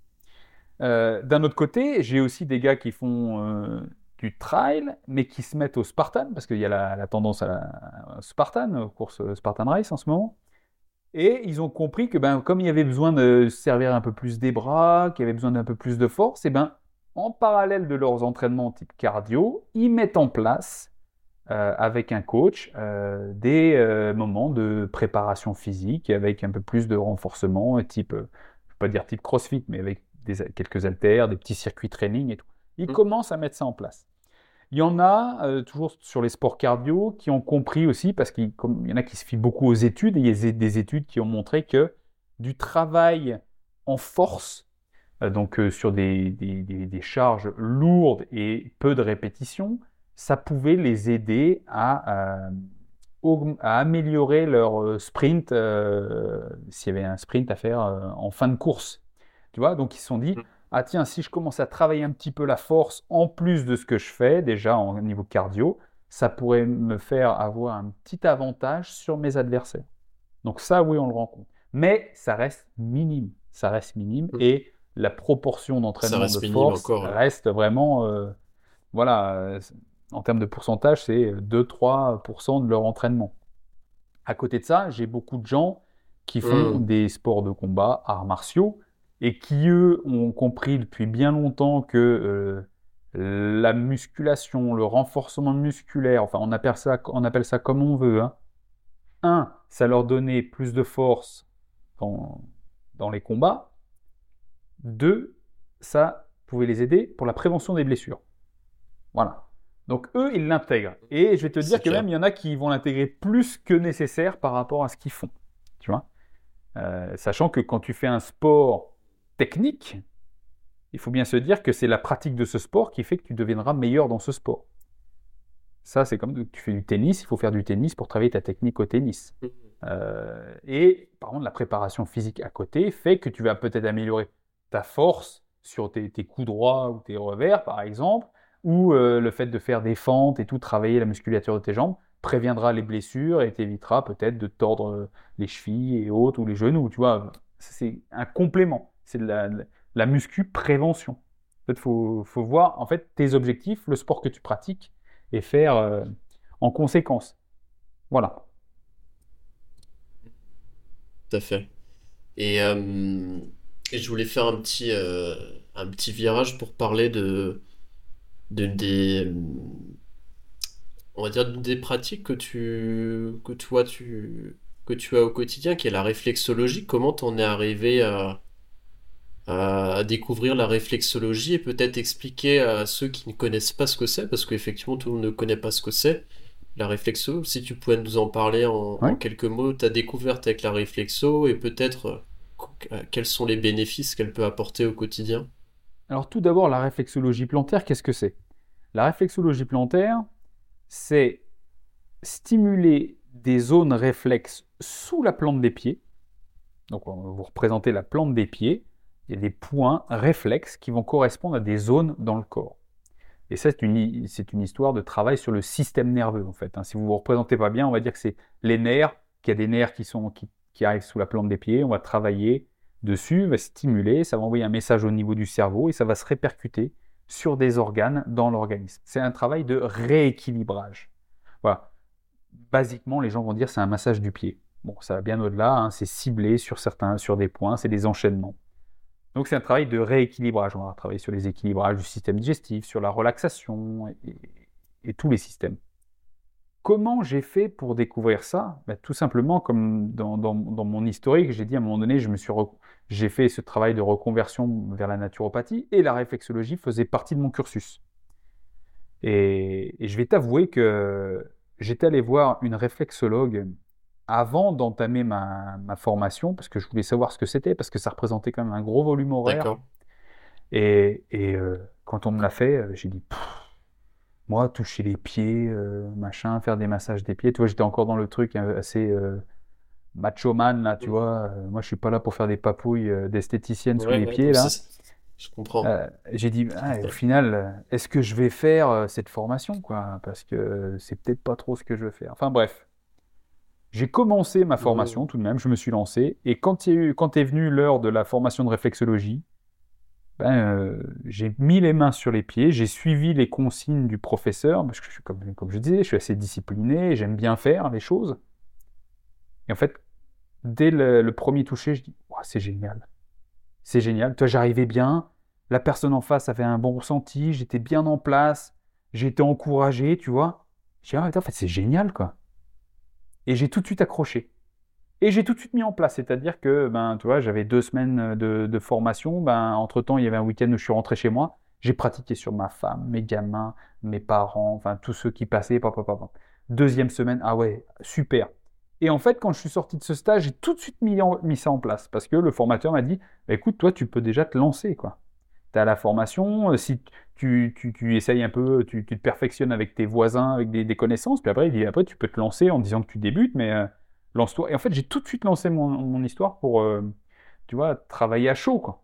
D'un autre côté, j'ai aussi des gars qui font du trail, mais qui se mettent au Spartan, parce qu'il y a la, tendance à la Spartan, aux courses Spartan Race en ce moment. Et ils ont compris que ben, comme il y avait besoin de servir un peu plus des bras, qu'il y avait besoin d'un peu plus de force, et ben, en parallèle de leurs entraînements type cardio, ils mettent en place euh, avec un coach euh, des euh, moments de préparation physique avec un peu plus de renforcement, type, je ne vais pas dire type crossfit, mais avec des, quelques haltères, des petits circuits training et tout. Ils mmh. commencent à mettre ça en place. Il y en a, toujours sur les sports cardio, qui ont compris aussi, parce qu'il y en a qui se fient beaucoup aux études, il y a des études qui ont montré que du travail en force, donc sur des, charges lourdes et peu de répétitions, ça pouvait les aider à, à améliorer leur sprint, s'il y avait un sprint à faire en fin de course. Tu vois, donc ils se sont dit, mmh ah tiens, si je commence à travailler un petit peu la force en plus de ce que je fais déjà au niveau cardio, ça pourrait me faire avoir un petit avantage sur mes adversaires. Donc ça, oui, on le rend compte. Mais ça reste minime. Ça reste minime mmh. et la proportion d'entraînement de force reste vraiment, euh, voilà, en termes de pourcentage, c'est 2-3% de leur entraînement. À côté de ça, j'ai beaucoup de gens qui font mmh. des sports de combat, arts martiaux, et qui, eux, ont compris depuis bien longtemps que euh, la musculation, le renforcement musculaire, enfin, on appelle ça, on appelle ça comme on veut. Hein. Un, ça leur donnait plus de force dans, dans les combats. Deux, ça pouvait les aider pour la prévention des blessures. Voilà. Donc eux, ils l'intègrent. Et je vais te dire que même il y en a qui vont l'intégrer plus que nécessaire par rapport à ce qu'ils font. Tu vois euh, Sachant que quand tu fais un sport technique, il faut bien se dire que c'est la pratique de ce sport qui fait que tu deviendras meilleur dans ce sport. Ça, c'est comme tu fais du tennis, il faut faire du tennis pour travailler ta technique au tennis. Mmh. Euh, et par contre, la préparation physique à côté fait que tu vas peut-être améliorer ta force sur tes, coups droits ou tes revers, par exemple, ou euh, le fait de faire des fentes et tout, travailler la musculature de tes jambes, préviendra les blessures et t'évitera peut-être de tordre les chevilles et autres ou les genoux. Tu vois, c'est un complément. C'est de la, muscu prévention. En fait, faut, faut voir en fait tes objectifs, le sport que tu pratiques et faire euh, en conséquence. Voilà. Tout à fait. Et, euh, je voulais faire un petit, euh, un petit virage pour parler de, de des, on va dire des pratiques que tu, que toi tu, que tu as au quotidien, qui est la réflexologie. Comment t'en es arrivé à à découvrir la réflexologie et peut-être expliquer à ceux qui ne connaissent pas ce que c'est, parce qu'effectivement tout le monde ne connaît pas ce que c'est, la réflexo. Si tu pouvais nous en parler en, quelques mots, ta découverte avec la réflexo et peut-être euh, quels sont les bénéfices qu'elle peut apporter au quotidien Alors tout d'abord, la réflexologie plantaire, qu'est-ce que c'est? La réflexologie plantaire, c'est stimuler des zones réflexes sous la plante des pieds. Donc on va vous représenter la plante des pieds il y a des points réflexes qui vont correspondre à des zones dans le corps. Et ça, c'est une, histoire de travail sur le système nerveux, en fait. Hein. Si vous ne vous représentez pas bien, on va dire que c'est les nerfs, qu'il y a des nerfs qui arrivent sous la plante des pieds, on va travailler dessus, va stimuler, ça va envoyer un message au niveau du cerveau et ça va se répercuter sur des organes dans l'organisme. C'est un travail de rééquilibrage. Voilà. Basiquement, les gens vont dire c'est un massage du pied. Bon, ça va bien au-delà, hein. c'est ciblé sur certains, sur des points, c'est des enchaînements. Donc c'est un travail de rééquilibrage. On va travailler sur les équilibrages du système digestif, sur la relaxation et, tous les systèmes. Comment j'ai fait pour découvrir ça? Ben, Tout simplement, comme dans, mon historique, j'ai dit à un moment donné, je me suis j'ai fait ce travail de reconversion vers la naturopathie et la réflexologie faisait partie de mon cursus. et je vais t'avouer que j'étais allé voir une réflexologue avant d'entamer ma, formation, parce que je voulais savoir ce que c'était, parce que ça représentait quand même un gros volume horaire. Et, et euh, quand on me l'a fait, euh, j'ai dit, moi, toucher les pieds, euh, machin, faire des massages des pieds. Tu vois, j'étais encore dans le truc assez macho man, là, tu vois. moi, je suis pas là pour faire des papouilles d'esthéticienne sous les pieds, là. Je comprends. j'ai dit, ah, au final, est-ce que je vais faire cette formation, quoi? Parce que c'est peut-être pas trop ce que je veux faire. Enfin, bref. J'ai commencé ma formation tout de même, je me suis lancé. Et quand, il quand est venue l'heure de la formation de réflexologie, ben, euh, j'ai mis les mains sur les pieds, j'ai suivi les consignes du professeur, parce que je suis, comme, comme je disais, je suis assez discipliné, j'aime bien faire les choses. Et en fait, dès le, premier toucher, je dis, c'est génial. C'est génial. Toi, j'arrivais bien. La personne en face avait un bon ressenti. J'étais bien en place. J'étais encouragé, tu vois. Je dis, ah, en fait, c'est génial, quoi. Et j'ai tout de suite accroché. Et j'ai tout de suite mis en place. C'est-à-dire que, ben, tu vois, j'avais deux semaines de, formation. Ben, entre-temps, il y avait un week-end où je suis rentré chez moi. J'ai pratiqué sur ma femme, mes gamins, mes parents, enfin, tous ceux qui passaient. Deuxième semaine, ah ouais, super. Et en fait, quand je suis sorti de ce stage, j'ai tout de suite mis, mis ça en place parce que le formateur m'a dit bah, écoute, toi, tu peux déjà te lancer. quoi. Tu as la formation, euh, si tu, tu, tu, essayes un peu, tu, tu, te perfectionnes avec tes voisins, avec des, connaissances, puis après, dit après, tu peux te lancer en disant que tu débutes, mais euh, lance-toi. Et en fait, j'ai tout de suite lancé mon, mon histoire pour, euh, tu vois, travailler à chaud. Quoi.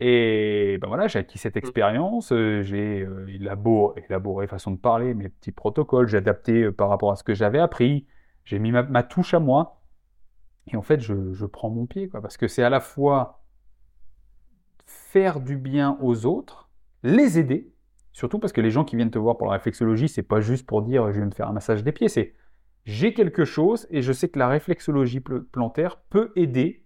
Et ben voilà, j'ai acquis cette mmh. expérience, j'ai élaboré, élaboré, façon de parler, mes petits protocoles, j'ai adapté par rapport à ce que j'avais appris, j'ai mis ma, touche à moi. Et en fait, je, prends mon pied, quoi, parce que c'est à la fois faire du bien aux autres, les aider, surtout parce que les gens qui viennent te voir pour la réflexologie, c'est pas juste pour dire je vais me faire un massage des pieds, c'est j'ai quelque chose et je sais que la réflexologie plantaire peut aider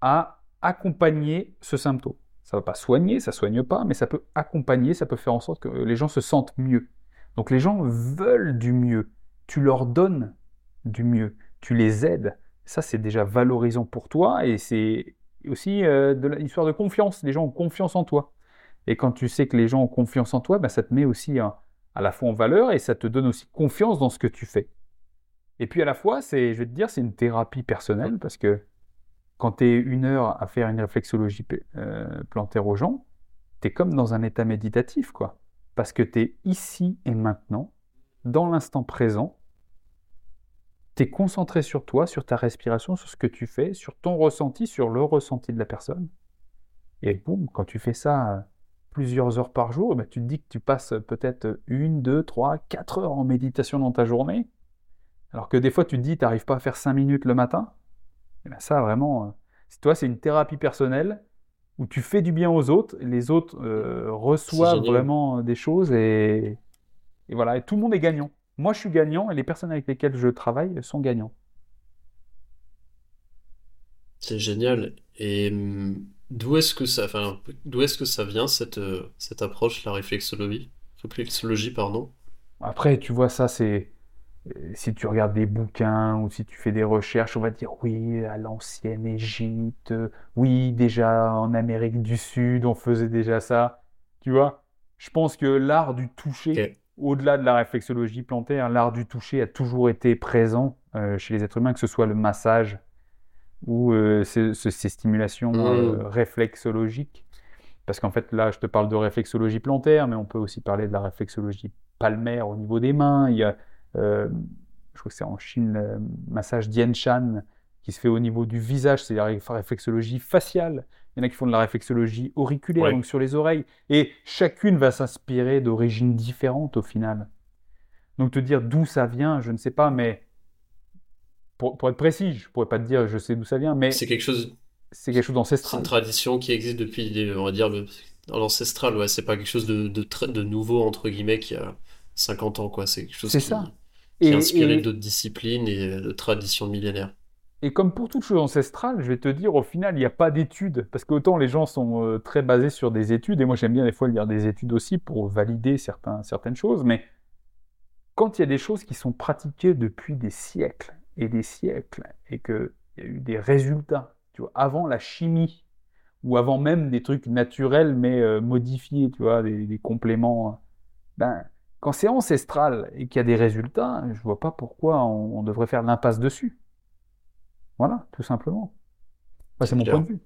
à accompagner ce symptôme. Ça ne va pas soigner, ça ne soigne pas, mais ça peut accompagner, ça peut faire en sorte que les gens se sentent mieux. Donc les gens veulent du mieux. Tu leur donnes du mieux. Tu les aides. Ça, c'est déjà valorisant pour toi et c'est aussi euh, de l'histoire de confiance. Les gens ont confiance en toi. Et quand tu sais que les gens ont confiance en toi, ben, ça te met aussi à la fois en valeur et ça te donne aussi confiance dans ce que tu fais. Et puis à la fois, c'est, je vais te dire, c'est une thérapie personnelle parce que quand tu es une heure à faire une réflexologie euh, plantaire aux gens, tu es comme dans un état méditatif, quoi. Parce que tu es ici et maintenant, dans l'instant présent, tu es concentré sur toi, sur ta respiration, sur ce que tu fais, sur ton ressenti, sur le ressenti de la personne. Et boum, quand tu fais ça euh, plusieurs heures par jour, bah, tu te dis que tu passes peut-être une, deux, trois, quatre heures en méditation dans ta journée. Alors que des fois, tu te dis, tu n'arrives pas à faire cinq minutes le matin. Et bien ça, vraiment, euh, toi, c'est une thérapie personnelle où tu fais du bien aux autres, les autres euh, reçoivent vraiment des choses et, et voilà, et tout le monde est gagnant. Moi, je suis gagnant et les personnes avec lesquelles je travaille sont gagnants. C'est génial. Et hum, d'où est-ce que ça, enfin, d'où est-ce que ça vient cette, euh, cette approche, la réflexologie, réflexologie, pardon? Après, tu vois, ça, c'est euh, si tu regardes des bouquins ou si tu fais des recherches, on va dire oui, à l'ancienne Égypte, oui, déjà en Amérique du Sud, on faisait déjà ça. Tu vois, je pense que l'art du toucher, au-delà de la réflexologie plantaire, l'art du toucher a toujours été présent euh, chez les êtres humains, que ce soit le massage ou euh, ces, stimulations mmh. euh, réflexologiques. Parce qu'en fait, là, je te parle de réflexologie plantaire, mais on peut aussi parler de la réflexologie palmaire au niveau des mains. Il y a, je crois que c'est en Chine, le massage Dian Shan qui se fait au niveau du visage, c'est la réflexologie faciale. Il y en a qui font de la réflexologie auriculaire, donc sur les oreilles. Et chacune va s'inspirer d'origines différentes au final. Donc te dire d'où ça vient, je ne sais pas, mais pour, être précis, je pourrais pas te dire je sais d'où ça vient, mais c'est quelque chose. C'est quelque chose d'ancestral. C'est une tradition qui existe depuis, on va dire, l'ancestral. Ouais, c'est pas quelque chose de, de, nouveau entre guillemets qui a 50 ans, quoi. C'est quelque chose qui, ça. qui est inspiré d'autres disciplines et de traditions millénaires. Et comme pour toute chose ancestrale, je vais te dire, au final, il n'y a pas d'études. Parce qu'autant les gens sont euh, très basés sur des études, et moi j'aime bien des fois lire des études aussi pour valider certaines choses, mais quand il y a des choses qui sont pratiquées depuis des siècles et des siècles, et qu'il y a eu des résultats, tu vois, avant la chimie, ou avant même des trucs naturels mais euh, modifiés, tu vois, des, compléments, ben, quand c'est ancestral et qu'il y a des résultats, je vois pas pourquoi on devrait faire l'impasse dessus. Voilà, tout simplement. c'est mon point de vue.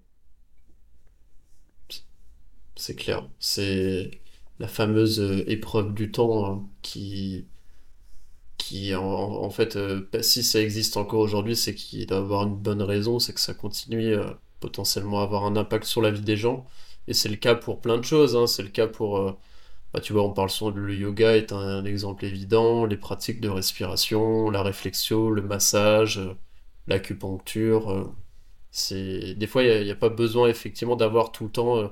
C'est clair. C'est la fameuse euh, épreuve du temps hein, qui, qui en, fait, euh, bah, si ça existe encore aujourd'hui, c'est qu'il doit avoir une bonne raison, c'est que ça continue euh, potentiellement à avoir un impact sur la vie des gens. Et c'est le cas pour plein de choses. Hein. C'est le cas pour, bah, tu vois, on parle souvent le yoga est un, exemple évident, les pratiques de respiration, la réflexion, le massage l'acupuncture. Euh, c'est des fois il n'y a, pas besoin effectivement d'avoir tout le temps euh,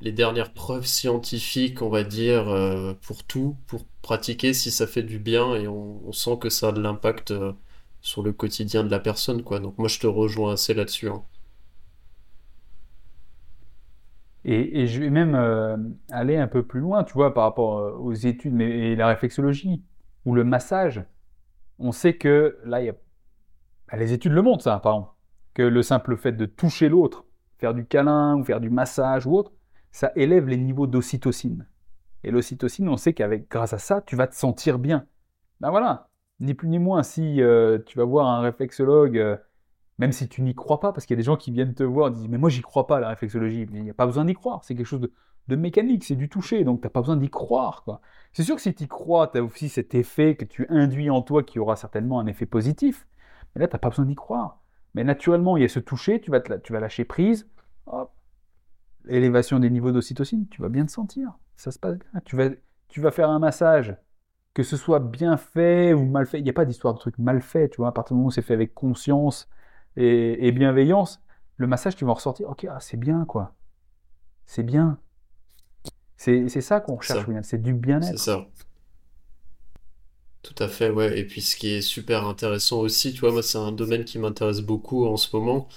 les dernières preuves scientifiques, on va dire, euh, pour tout, pour pratiquer si ça fait du bien et on, sent que ça a de l'impact sur le quotidien de la personne, quoi. Donc moi, je te rejoins assez là-dessus. hein. Et, et je vais même aller un peu plus loin, tu vois, par rapport aux études mais, et la réflexologie ou le massage. On sait que là, il y a... bah, les études le montrent, ça, par exemple, que le simple fait de toucher l'autre, faire du câlin ou faire du massage ou autre, ça élève les niveaux d'ocytocine. Et l'ocytocine, on sait qu'avec, grâce à ça, tu vas te sentir bien. Ben voilà, ni plus ni moins, si euh, tu vas voir un réflexologue, euh, même si tu n'y crois pas, parce qu'il y a des gens qui viennent te voir et disent Mais moi, j'y crois pas à la réflexologie. Il n'y a pas besoin d'y croire, c'est quelque chose de, mécanique, c'est du toucher, donc tu n'as pas besoin d'y croire. C'est sûr que si tu y crois, tu as aussi cet effet que tu induis en toi qui aura certainement un effet positif. Mais là, tu n'as pas besoin d'y croire. Mais naturellement, il y a ce toucher, tu vas, te tu vas lâcher prise, hop, élévation des niveaux d'ocytocine, tu vas bien te sentir. Ça se passe bien. Tu vas, tu vas faire un massage, que ce soit bien fait ou mal fait. Il n'y a pas d'histoire de truc mal fait, tu vois. À partir du moment où c'est fait avec conscience et, et bienveillance, le massage, tu vas en ressortir. Ok, ah, c'est bien, quoi. C'est bien. C'est c'est ça qu'on recherche, c'est du C'est bien-être. ça. Tout à fait, ouais. Et puis ce qui est super intéressant aussi, tu vois, moi c'est un domaine qui m'intéresse beaucoup en ce moment,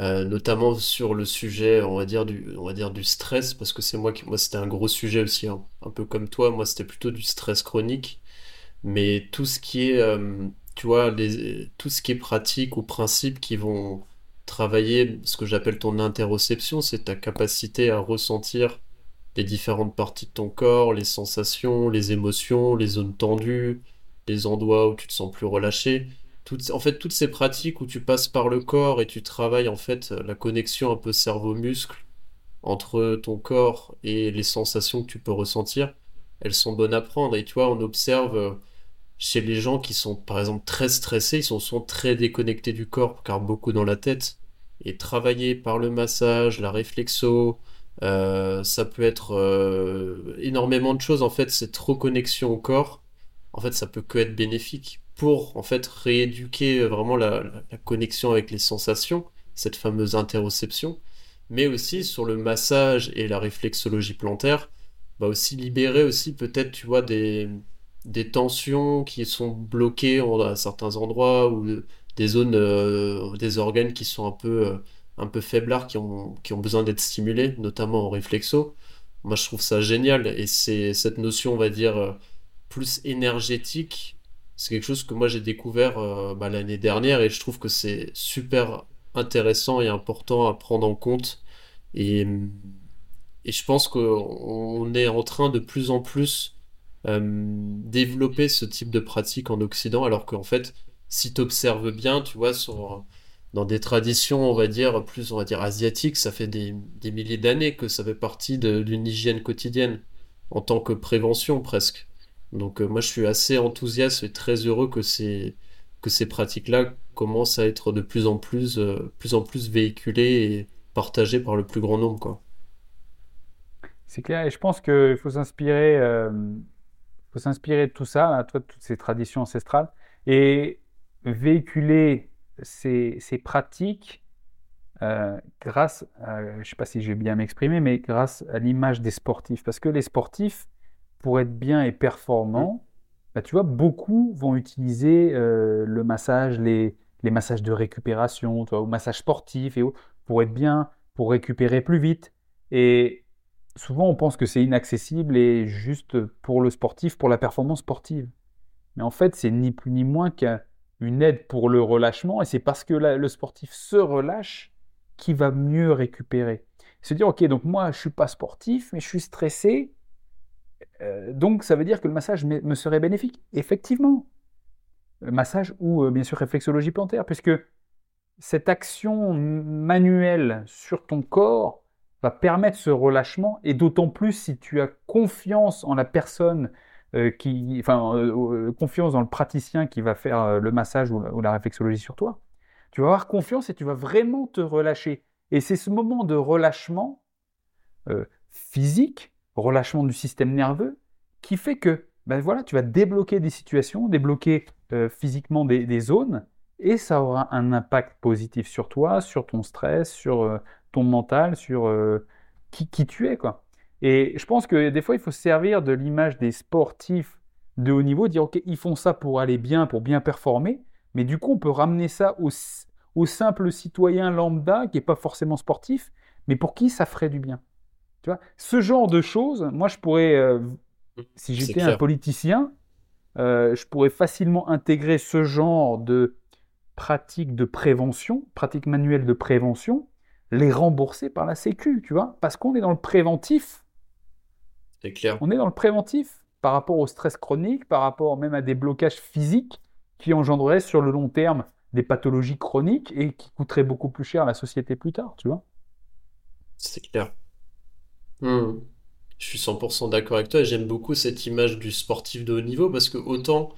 euh, notamment sur le sujet, on va dire du, on va dire du stress, parce que c'est moi qui, moi c'était un gros sujet aussi, hein. Un peu comme toi, moi c'était plutôt du stress chronique, mais tout ce qui est, euh, tu vois, les, tout ce qui est pratique ou principes qui vont travailler ce que j'appelle ton interoception, c'est ta capacité à ressentir les différentes parties de ton corps, les sensations, les émotions, les zones tendues, les endroits où tu te sens plus relâché. En fait, toutes ces pratiques où tu passes par le corps et tu travailles en fait la connexion un peu cerveau-muscle entre ton corps et les sensations que tu peux ressentir, elles sont bonnes à prendre. Et tu vois, on observe euh, chez les gens qui sont par exemple très stressés, ils sont, sont très déconnectés du corps car beaucoup dans la tête. Et travailler par le massage, la réflexo, euh, ça peut être euh, énormément de choses en fait, cette reconnexion au corps, en fait, ça peut que être bénéfique pour en fait rééduquer euh, vraiment la, connexion avec les sensations, cette fameuse interoception, mais aussi sur le massage et la réflexologie plantaire, bah aussi libérer aussi peut-être, tu vois, des, des tensions qui sont bloquées à certains endroits ou des zones, des organes qui sont un peu un peu faiblards qui ont, qui ont besoin d'être stimulés, notamment en réflexo. Moi, je trouve ça génial et c'est cette notion, on va dire, euh, plus énergétique. C'est quelque chose que moi j'ai découvert euh, bah, l'année dernière et je trouve que c'est super intéressant et important à prendre en compte. Et, et je pense qu'on est en train de plus en plus euh, développer ce type de pratique en Occident, alors qu'en fait, si tu observes bien, tu vois, sur, dans des traditions, on va dire, plus, on va dire, asiatiques, ça fait des, milliers d'années que ça fait partie d'une hygiène quotidienne, en tant que prévention presque. Donc euh, moi, je suis assez enthousiaste et très heureux que ces, que ces pratiques-là commencent à être de plus en plus, euh, plus en plus véhiculées et partagées par le plus grand nombre. C'est clair, et je pense qu'il faut s'inspirer, euh, faut s'inspirer de tout ça, là, toi, de toutes ces traditions ancestrales, et véhiculer ces, ces pratiques euh, grâce, à- je ne sais pas si je vais bien m'exprimer, mais grâce à l'image des sportifs. Parce que les sportifs, pour être bien et performants, bah, tu vois, beaucoup vont utiliser euh, le massage, les, les massages de récupération, tu vois, ou massage sportif, et pour être bien, pour récupérer plus vite. Et souvent, on pense que c'est inaccessible et juste pour le sportif, pour la performance sportive. Mais en fait, c'est ni plus ni moins qu'une aide pour le relâchement, et c'est parce que le sportif se relâche qu'il va mieux récupérer. Se dire, ok, donc moi, je suis pas sportif, mais je suis stressé, euh, donc ça veut dire que le massage me serait bénéfique. Effectivement, le massage ou euh, bien sûr réflexologie plantaire, puisque cette action manuelle sur ton corps va permettre ce relâchement, et d'autant plus si tu as confiance en la personne euh, enfin, euh, euh, confiance dans le praticien qui va faire le massage ou la, réflexologie sur toi. Tu vas avoir confiance et tu vas vraiment te relâcher. Et c'est ce moment de relâchement physique, relâchement du système nerveux, qui fait que ben voilà, tu vas débloquer des situations, débloquer physiquement des, zones, et ça aura un impact positif sur toi, sur ton stress, sur ton mental, sur qui, qui tu es, quoi. Et je pense que des fois, il faut se servir de l'image des sportifs de haut niveau, dire, OK, ils font ça pour aller bien, pour bien performer, Mais du coup, on peut ramener ça au, au simple citoyen lambda qui n'est pas forcément sportif, mais pour qui ça ferait du bien. Tu vois, ce genre de choses, moi, je pourrais, euh, si j'étais un politicien, euh, je pourrais facilement intégrer ce genre de pratiques de prévention, pratiques manuelles de prévention, les rembourser par la Sécu, tu vois, parce qu'on est dans le préventif. C'est clair. On est dans le préventif par rapport au stress chronique, par rapport même à des blocages physiques qui engendreraient sur le long terme des pathologies chroniques et qui coûteraient beaucoup plus cher à la société plus tard, tu vois. C'est clair. Hmm. Je suis 100% d'accord avec toi. J'aime beaucoup cette image du sportif de haut niveau parce que autant,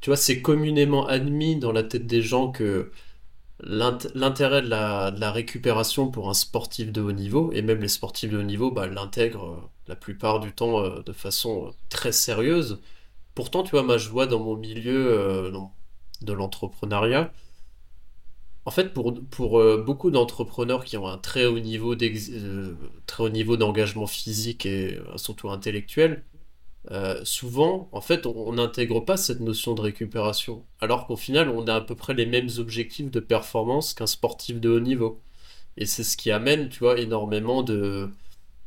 tu vois, c'est communément admis dans la tête des gens que l'intérêt de la, récupération pour un sportif de haut niveau, et même les sportifs de haut niveau bah, l'intègrent euh, la plupart du temps euh, de façon euh, très sérieuse. Pourtant, tu vois, moi je vois dans mon milieu de l'entrepreneuriat, en fait, pour, pour euh, beaucoup d'entrepreneurs qui ont un très haut niveau euh, très haut niveau d'engagement physique et euh, surtout intellectuel, souvent, en fait, on n'intègre pas cette notion de récupération, alors qu'au final, on a à peu près les mêmes objectifs de performance qu'un sportif de haut niveau. Et c'est ce qui amène, tu vois, énormément de,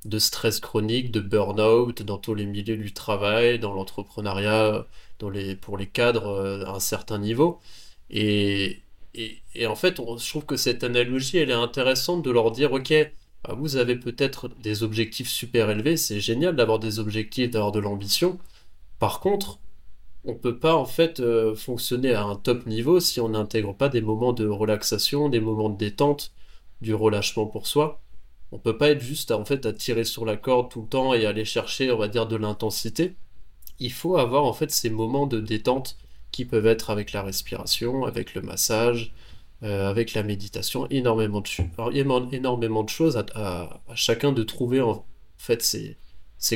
de stress chronique, de burn-out dans tous les milieux du travail, dans l'entrepreneuriat, dans les, pour les cadres à un certain niveau. Et, et, en fait, je trouve que cette analogie, elle est intéressante de leur dire, ok, bah, vous avez peut-être des objectifs super élevés, c'est génial d'avoir des objectifs, d'avoir de l'ambition. Par contre, on ne peut pas en fait euh, fonctionner à un top niveau si on n'intègre pas des moments de relaxation, des moments de détente, du relâchement pour soi. On peut pas être juste en fait à tirer sur la corde tout le temps et aller chercher, on va dire, de l'intensité. Il faut avoir en fait ces moments de détente qui peuvent être avec la respiration, avec le massage, euh, avec la méditation, énormément de, énormément de choses à, chacun de trouver en fait ces,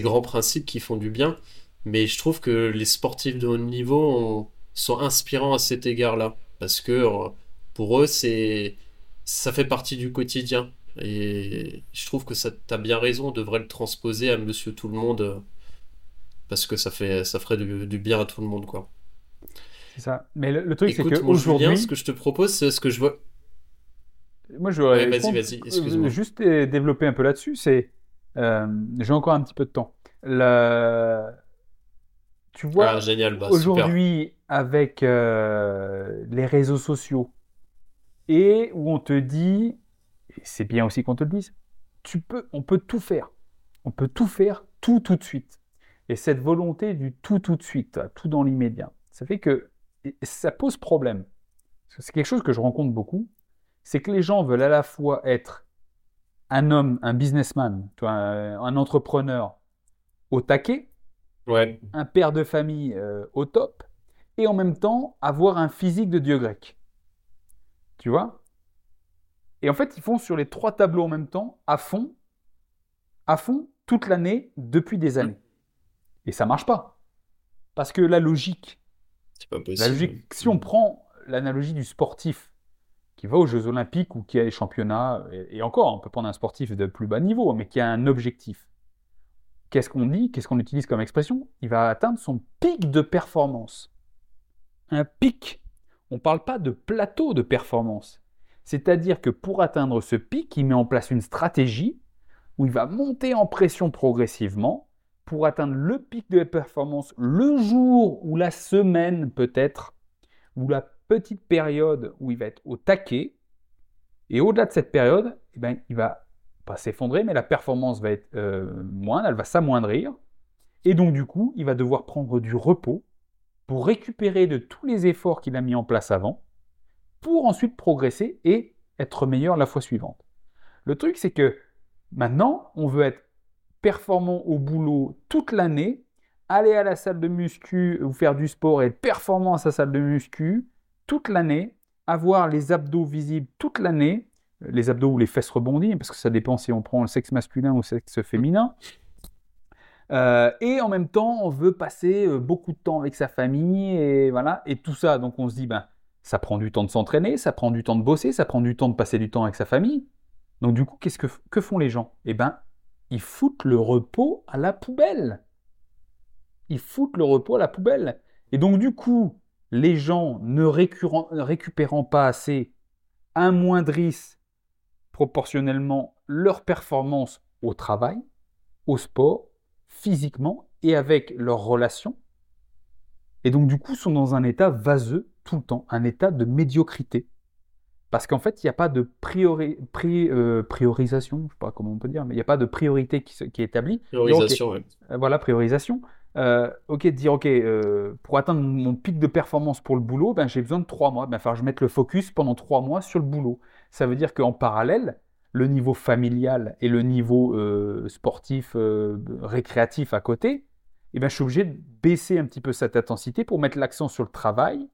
grands principes qui font du bien. Mais je trouve que les sportifs de haut niveau sont inspirants à cet égard-là, parce que euh, pour eux, c'est ça fait partie du quotidien. Et je trouve que ça, as bien raison, on devrait le transposer à Monsieur Tout le Monde, euh, parce que ça fait, ça ferait du, du bien à tout le monde, quoi. C'est ça. Mais le, truc, c'est qu'aujourd'hui. Ce que je te propose, c'est ce que je vois. Moi, je voudrais vas-y, vas-y, excuse-moi. juste développer un peu là-dessus. C'est. Euh, j'ai encore un petit peu de temps. Tu vois, ah, génial, bah, aujourd'hui, avec euh, les réseaux sociaux, et où on te dit, c'est bien aussi qu'on te le dise, tu peux, on peut tout faire. On peut tout faire, tout tout de suite. Et cette volonté du tout tout de suite, tout dans l'immédiat, ça fait que ça pose problème. C'est quelque chose que je rencontre beaucoup. C'est que les gens veulent à la fois être un homme, un businessman, un, entrepreneur au taquet, un père de famille euh, au top, et en même temps avoir un physique de dieu grec. Tu vois? Et en fait, ils font sur les trois tableaux en même temps, à fond, à fond, toute l'année, depuis des années. Et ça marche pas. Parce que la logique, si on prend l'analogie du sportif qui va aux Jeux Olympiques ou qui a les championnats, et, encore, on peut prendre un sportif de plus bas niveau, mais qui a un objectif. Qu'est-ce qu'on dit Qu'est-ce qu'on utilise comme expression? Il va atteindre son pic de performance. Un pic. On ne parle pas de plateau de performance. C'est-à-dire que pour atteindre ce pic, il met en place une stratégie où il va monter en pression progressivement pour atteindre le pic de performance le jour ou la semaine peut-être, ou la petite période où il va être au taquet. Et au-delà de cette période, eh ben, il va pas s'effondrer, mais la performance va être euh, moindre, elle va s'amoindrir. Et donc du coup, il va devoir prendre du repos pour récupérer de tous les efforts qu'il a mis en place avant, pour ensuite progresser et être meilleur la fois suivante. Le truc, c'est que maintenant, on veut être performant au boulot toute l'année, aller à la salle de muscu ou faire du sport et être performant à sa salle de muscu toute l'année, avoir les abdos visibles toute l'année, les abdos ou les fesses rebondies, parce que ça dépend si on prend le sexe masculin ou le sexe féminin. Euh, et en même temps, on veut passer euh, beaucoup de temps avec sa famille et voilà, et tout ça. Donc on se dit, ben, ça prend du temps de s'entraîner, ça prend du temps de bosser, ça prend du temps de passer du temps avec sa famille. Donc du coup, qu'est-ce que, que font les gens? Eh ben, ils foutent le repos à la poubelle. Ils foutent le repos à la poubelle. Et donc du coup, les gens ne récupérant pas assez amoindrissent proportionnellement leur performance au travail, au sport, physiquement et avec leurs relations. Et donc du coup sont dans un état vaseux tout le temps, un état de médiocrité. Parce qu'en fait, il n'y a pas de euh, priorisation, je ne sais pas comment on peut dire, mais il n'y a pas de priorité qui, qui est établie. Priorisation, oui. Euh, voilà, priorisation. Euh, ok, dire, ok, pour atteindre mon, pic de performance pour le boulot, ben, j'ai besoin de trois mois. Ben, enfin, je mette le focus pendant trois mois sur le boulot. Ça veut dire qu'en parallèle, le niveau familial et le niveau sportif, récréatif à côté, eh ben, je suis obligé de baisser un petit peu cette intensité pour mettre l'accent sur le travail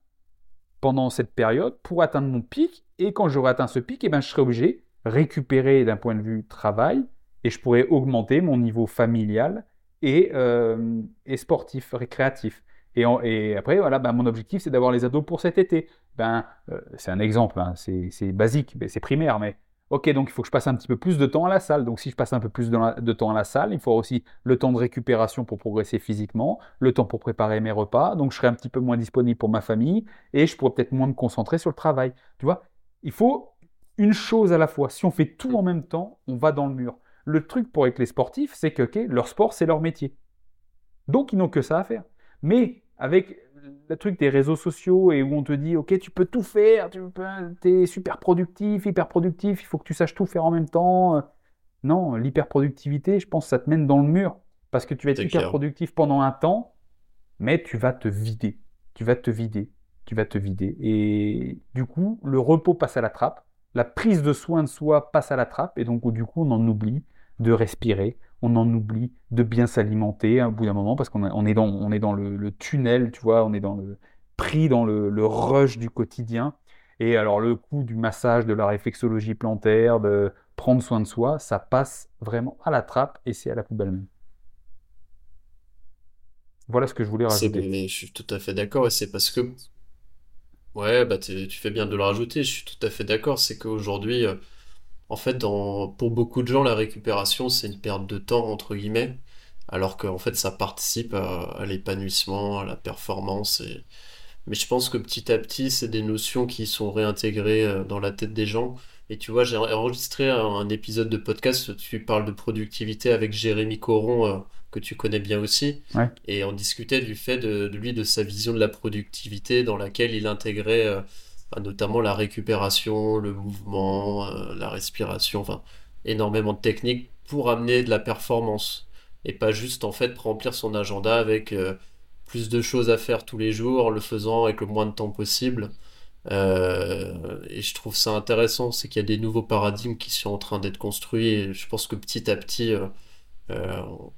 pendant cette période pour atteindre mon pic. Et quand j'aurai atteint ce pic, eh ben, je serai obligé de récupérer d'un point de vue travail et je pourrai augmenter mon niveau familial et, euh, et sportif, récréatif. Et, après, voilà, ben, mon objectif, c'est d'avoir les ados pour cet été. Ben, euh, c'est un exemple, hein, c'est basique, c'est primaire, mais Ok, donc il faut que je passe un petit peu plus de temps à la salle. Donc si je passe un peu plus de, temps à la salle, il faut aussi le temps de récupération pour progresser physiquement, le temps pour préparer mes repas. Donc je serai un petit peu moins disponible pour ma famille et je pourrais peut-être moins me concentrer sur le travail. Tu vois, il faut une chose à la fois. Si on fait tout en même temps, on va dans le mur. Le truc pour avec les sportifs, c'est que leur sport, c'est leur métier. Donc ils n'ont que ça à faire. Mais avec le truc des réseaux sociaux et où on te dit, ok, tu peux tout faire, tu es super productif, hyper productif, il faut que tu saches tout faire en même temps. Non, l'hyperproductivité, je pense, ça te mène dans le mur. Parce que tu vas être hyper productif pendant un temps, mais tu vas te vider. Tu vas te vider. Tu vas te vider. Et du coup, le repos passe à la trappe. La prise de soin de soi passe à la trappe. Et donc, du coup, on en oublie de respirer, on en oublie de bien s'alimenter à bout d'un moment parce qu'on est dans, on est dans le, tunnel, tu vois, on est dans le pris dans le, rush du quotidien. Et alors le coup du massage, de la réflexologie plantaire, de prendre soin de soi, ça passe vraiment à la trappe et c'est à la poubelle même. Voilà ce que je voulais rajouter. je suis tout à fait d'accord et c'est parce que ouais bah tu fais bien de le rajouter. Je suis tout à fait d'accord. C'est qu'aujourd'hui euh, en fait, pour beaucoup de gens, la récupération, c'est une perte de temps, entre guillemets, alors qu'en fait, ça participe à, l'épanouissement, à la performance. Mais je pense que petit à petit, c'est des notions qui sont réintégrées euh, dans la tête des gens. Et tu vois, j'ai enregistré un, épisode de podcast, tu parles de productivité avec Jérémy Coron, euh, que tu connais bien aussi. Et on discutait du fait de, lui, de sa vision de la productivité, dans laquelle il intégrait... Euh, notamment la récupération, le mouvement, euh, la respiration, enfin énormément de techniques pour amener de la performance et pas juste en fait remplir son agenda avec euh, plus de choses à faire tous les jours le faisant avec le moins de temps possible. Euh, et je trouve ça intéressant, c'est qu'il y a des nouveaux paradigmes qui sont en train d'être construits et je pense que petit à petit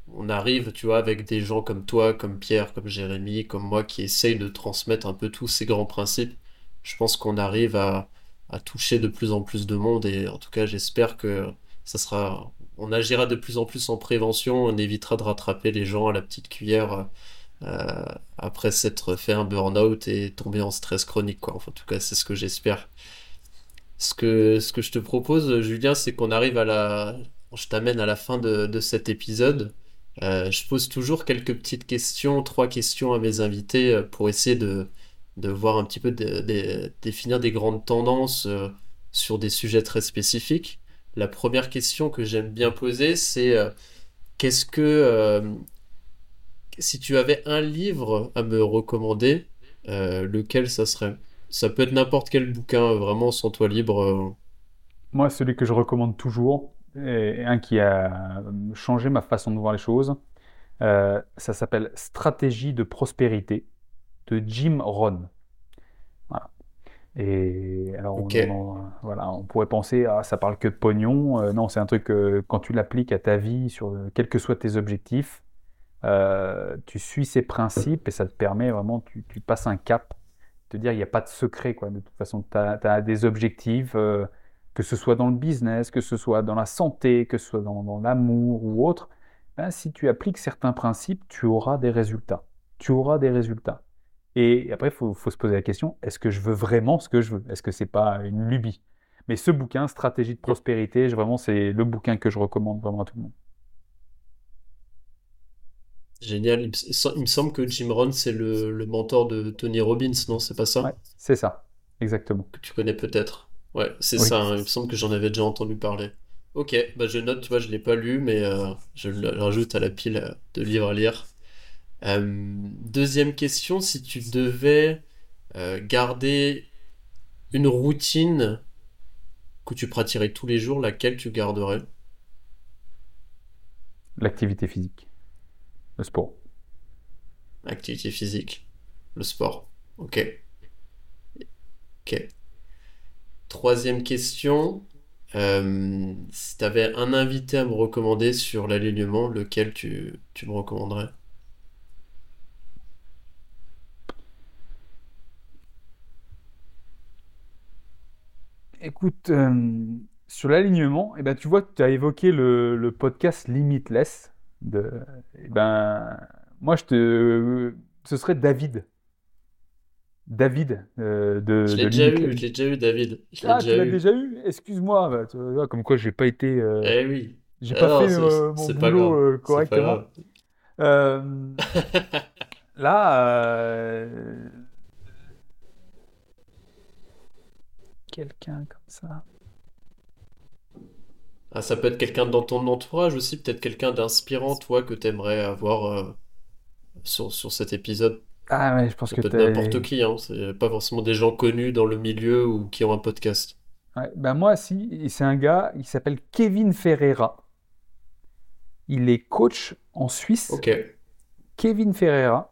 on arrive, tu vois, avec des gens comme toi, comme Pierre, comme Jérémy, comme moi qui essayent de transmettre un peu tous ces grands principes je pense qu'on arrive à, toucher de plus en plus de monde et en tout cas j'espère que ça sera on agira de plus en plus en prévention on évitera de rattraper les gens à la petite cuillère euh, après s'être fait un burn-out et tomber en stress chronique en tout cas c'est ce que j'espère. Ce que, ce que je te propose Julien c'est qu'on arrive à la je t'amène à la fin de, cet épisode. Euh, je pose toujours quelques petites questions trois questions à mes invités euh, pour essayer de de voir un petit peu définir des grandes tendances euh, sur des sujets très spécifiques. La première question que j'aime bien poser, c'est euh, qu'est-ce que euh, si tu avais un livre à me recommander, lequel ça serait? Ça peut être n'importe quel bouquin, vraiment sans toi libre. Moi, celui que je recommande toujours, et un qui a changé ma façon de voir les choses, ça s'appelle Stratégie de prospérité de Jim Rohn. Voilà. Et alors, on, voilà, on pourrait penser, ah, ça parle que de pognon. Euh, non, c'est un truc que quand tu l'appliques à ta vie, sur quels que soient tes objectifs, euh, tu suis ces principes et ça te permet vraiment, tu, tu passes un cap, te dire, il n'y a pas de secret. Quoi. De toute façon, tu as, des objectifs, euh, que ce soit dans le business, que ce soit dans la santé, que ce soit dans, dans l'amour ou autre. Ben, si tu appliques certains principes, tu auras des résultats. Tu auras des résultats. Et après, il faut, se poser la question, est-ce que je veux vraiment ce que je veux? Est-ce que c'est pas une lubie? Mais ce bouquin, Stratégie de prospérité, vraiment, c'est le bouquin que je recommande vraiment à tout le monde. Génial. Il, me semble que Jim Rohn, c'est le, mentor de Tony Robbins, non? C'est pas ça? Ouais, c'est ça, exactement. Que tu connais peut-être. Ouais, c'est ça. Hein. Il me semble que j'en avais déjà entendu parler. Ok, bah je note, tu vois, je l'ai pas lu, mais euh, je le rajoute à la pile de livres à lire. Euh, deuxième question, si tu devais euh, garder une routine que tu pratiquerais tous les jours, laquelle tu garderais? L'activité physique, le sport. Activité physique, le sport. Ok. Ok. Troisième question. Euh, si tu avais un invité à me recommander sur l'alignement, lequel tu, tu me recommanderais? Écoute, euh, sur l'alignement, eh ben, tu vois, tu as évoqué le, le podcast Limitless. De, eh ben, moi, je te, ce serait David. David euh, de, Je l'ai déjà eu, je l'ai déjà eu, David. Je l'ai Ah, tu déjà l'as eu. déjà eu? Excuse-moi. bah, tu vois, comme quoi, j'ai pas été, euh, Eh oui. j'ai Ah pas non, fait mon boulot correctement. là, quelqu'un comme ça. Ah, ça peut être quelqu'un dans ton entourage aussi, peut-être quelqu'un d'inspirant, toi, que t'aimerais avoir euh, sur, sur cet épisode. Ah ouais, je pense Ça que peut être n'importe qui, hein. C'est pas forcément des gens connus dans le milieu ou qui ont un podcast. Ouais, ben moi, si, c'est un gars, il s'appelle Kevin Ferreira. Il est coach en Suisse. Ok. Kevin Ferreira.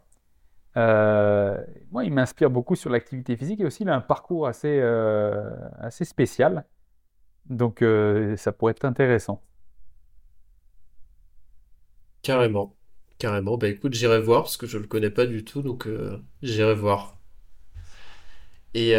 Euh, moi, il m'inspire beaucoup sur l'activité physique et aussi il a un parcours assez, euh, assez spécial. Donc, euh, ça pourrait être intéressant. Carrément. Carrément. Bah écoute, j'irai voir parce que je le connais pas du tout, donc j'irai voir. Et,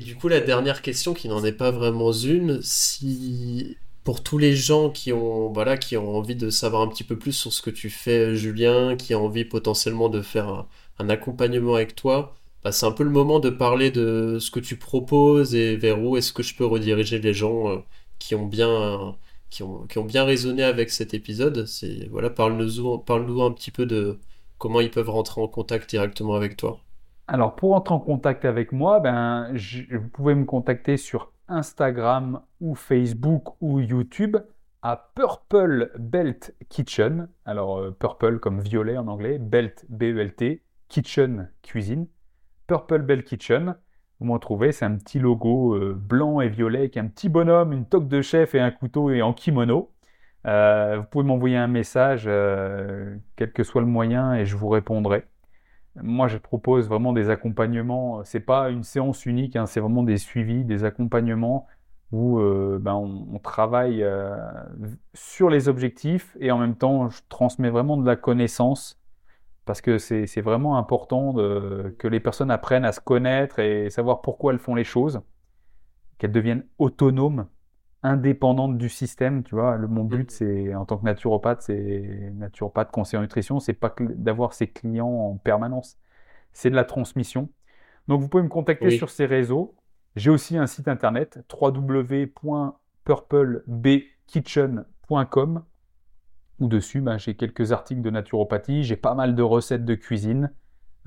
du coup, la dernière question, qui n'en est pas vraiment une, si pour tous les gens qui ont, voilà, qui ont envie de savoir un petit peu plus sur ce que tu fais, Julien, qui ont envie potentiellement de faire un accompagnement avec toi, bah, c'est un peu le moment de parler de ce que tu proposes et vers où est-ce que je peux rediriger les gens euh, qui ont bien, qui ont, bien résonné avec cet épisode. C'est, voilà, parle-nous, parle-nous un petit peu de comment ils peuvent rentrer en contact directement avec toi. Alors, pour entrer en contact avec moi, ben, je- vous pouvez me contacter sur Instagram ou Facebook ou YouTube à Purple Belt Kitchen. Alors, euh, Purple comme violet en anglais, Belt B-E-L-T, Kitchen cuisine. Purple Belt Kitchen. Vous m'en trouvez, c'est un petit logo euh, blanc et violet avec un petit bonhomme, une toque de chef et un couteau et en kimono. Euh, vous pouvez m'envoyer un message, euh, quel que soit le moyen, et je vous répondrai. Moi, je propose vraiment des accompagnements. C'est pas une séance unique, hein, c'est vraiment des suivis, des accompagnements où ben, on, travaille sur les objectifs et en même temps, je transmets vraiment de la connaissance parce que c'est vraiment important de- que les personnes apprennent à se connaître et savoir pourquoi elles font les choses, qu'elles deviennent autonomes, indépendantes du système. Tu vois, le, mon but, c'est en tant que naturopathe, c'est naturopathe conseiller en nutrition, c'est pas d'avoir ses clients en permanence, c'est de la transmission. Donc, vous pouvez me contacter Oui. sur ces réseaux. J'ai aussi un site internet www.purplebkitchen.com où dessus, ben, j'ai quelques articles de naturopathie, j'ai pas mal de recettes de cuisine,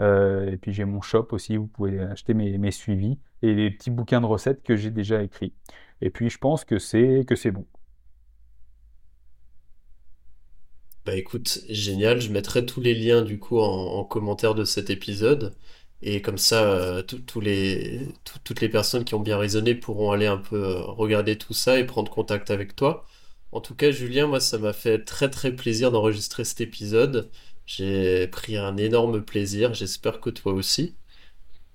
euh, et puis j'ai mon shop aussi, vous pouvez acheter mes, suivis et les petits bouquins de recettes que j'ai déjà écrits. Et puis je pense que c'est que c'est bon. Bah écoute, génial, je mettrai tous les liens du coup en, en commentaire de cet épisode. Et comme ça, euh, les, tout- toutes les personnes qui ont bien raisonné pourront aller un peu euh, regarder tout ça et prendre contact avec toi. En tout cas, Julien, moi, ça m'a fait très très plaisir d'enregistrer cet épisode. J'ai pris un énorme plaisir, j'espère que toi aussi.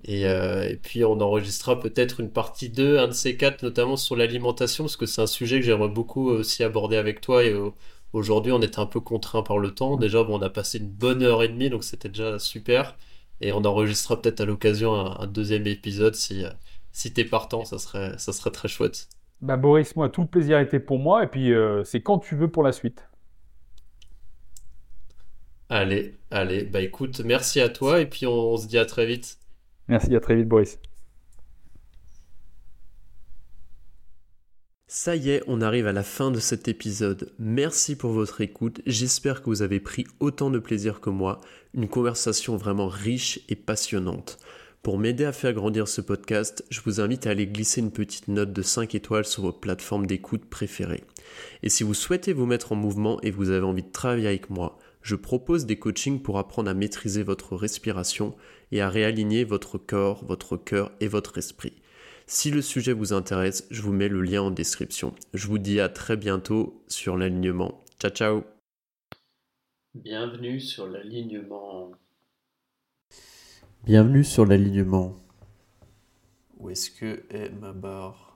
Et, euh, puis on enregistrera peut-être une partie 2, un de ces quatre, notamment sur l'alimentation, parce que c'est un sujet que j'aimerais beaucoup aussi aborder avec toi. Et euh, aujourd'hui, on était un peu contraint par le temps. Déjà, on a passé une bonne heure et demie, donc c'était déjà super. Et on enregistrera peut-être à l'occasion un, deuxième épisode si, euh, si t'es partant, ça serait très chouette. Bah Boris, moi, tout le plaisir était pour moi, et puis euh, c'est quand tu veux pour la suite. Allez, allez, bah écoute, merci à toi et puis on on se dit à très vite. Merci, à très vite Boris. Ça y est, on arrive à la fin de cet épisode. Merci pour votre écoute. J'espère que vous avez pris autant de plaisir que moi. Une conversation vraiment riche et passionnante. Pour m'aider à faire grandir ce podcast, je vous invite à aller glisser une petite note de 5 étoiles sur vos plateformes d'écoute préférées. Et si vous souhaitez vous mettre en mouvement et vous avez envie de travailler avec moi, je propose des coachings pour apprendre à maîtriser votre respiration et à réaligner votre corps, votre cœur et votre esprit. Si le sujet vous intéresse, je vous mets le lien en description. Je vous dis à très bientôt sur l'alignement. Ciao ciao Bienvenue sur l'alignement. Bienvenue sur l'alignement. Où est-ce que est ma barre?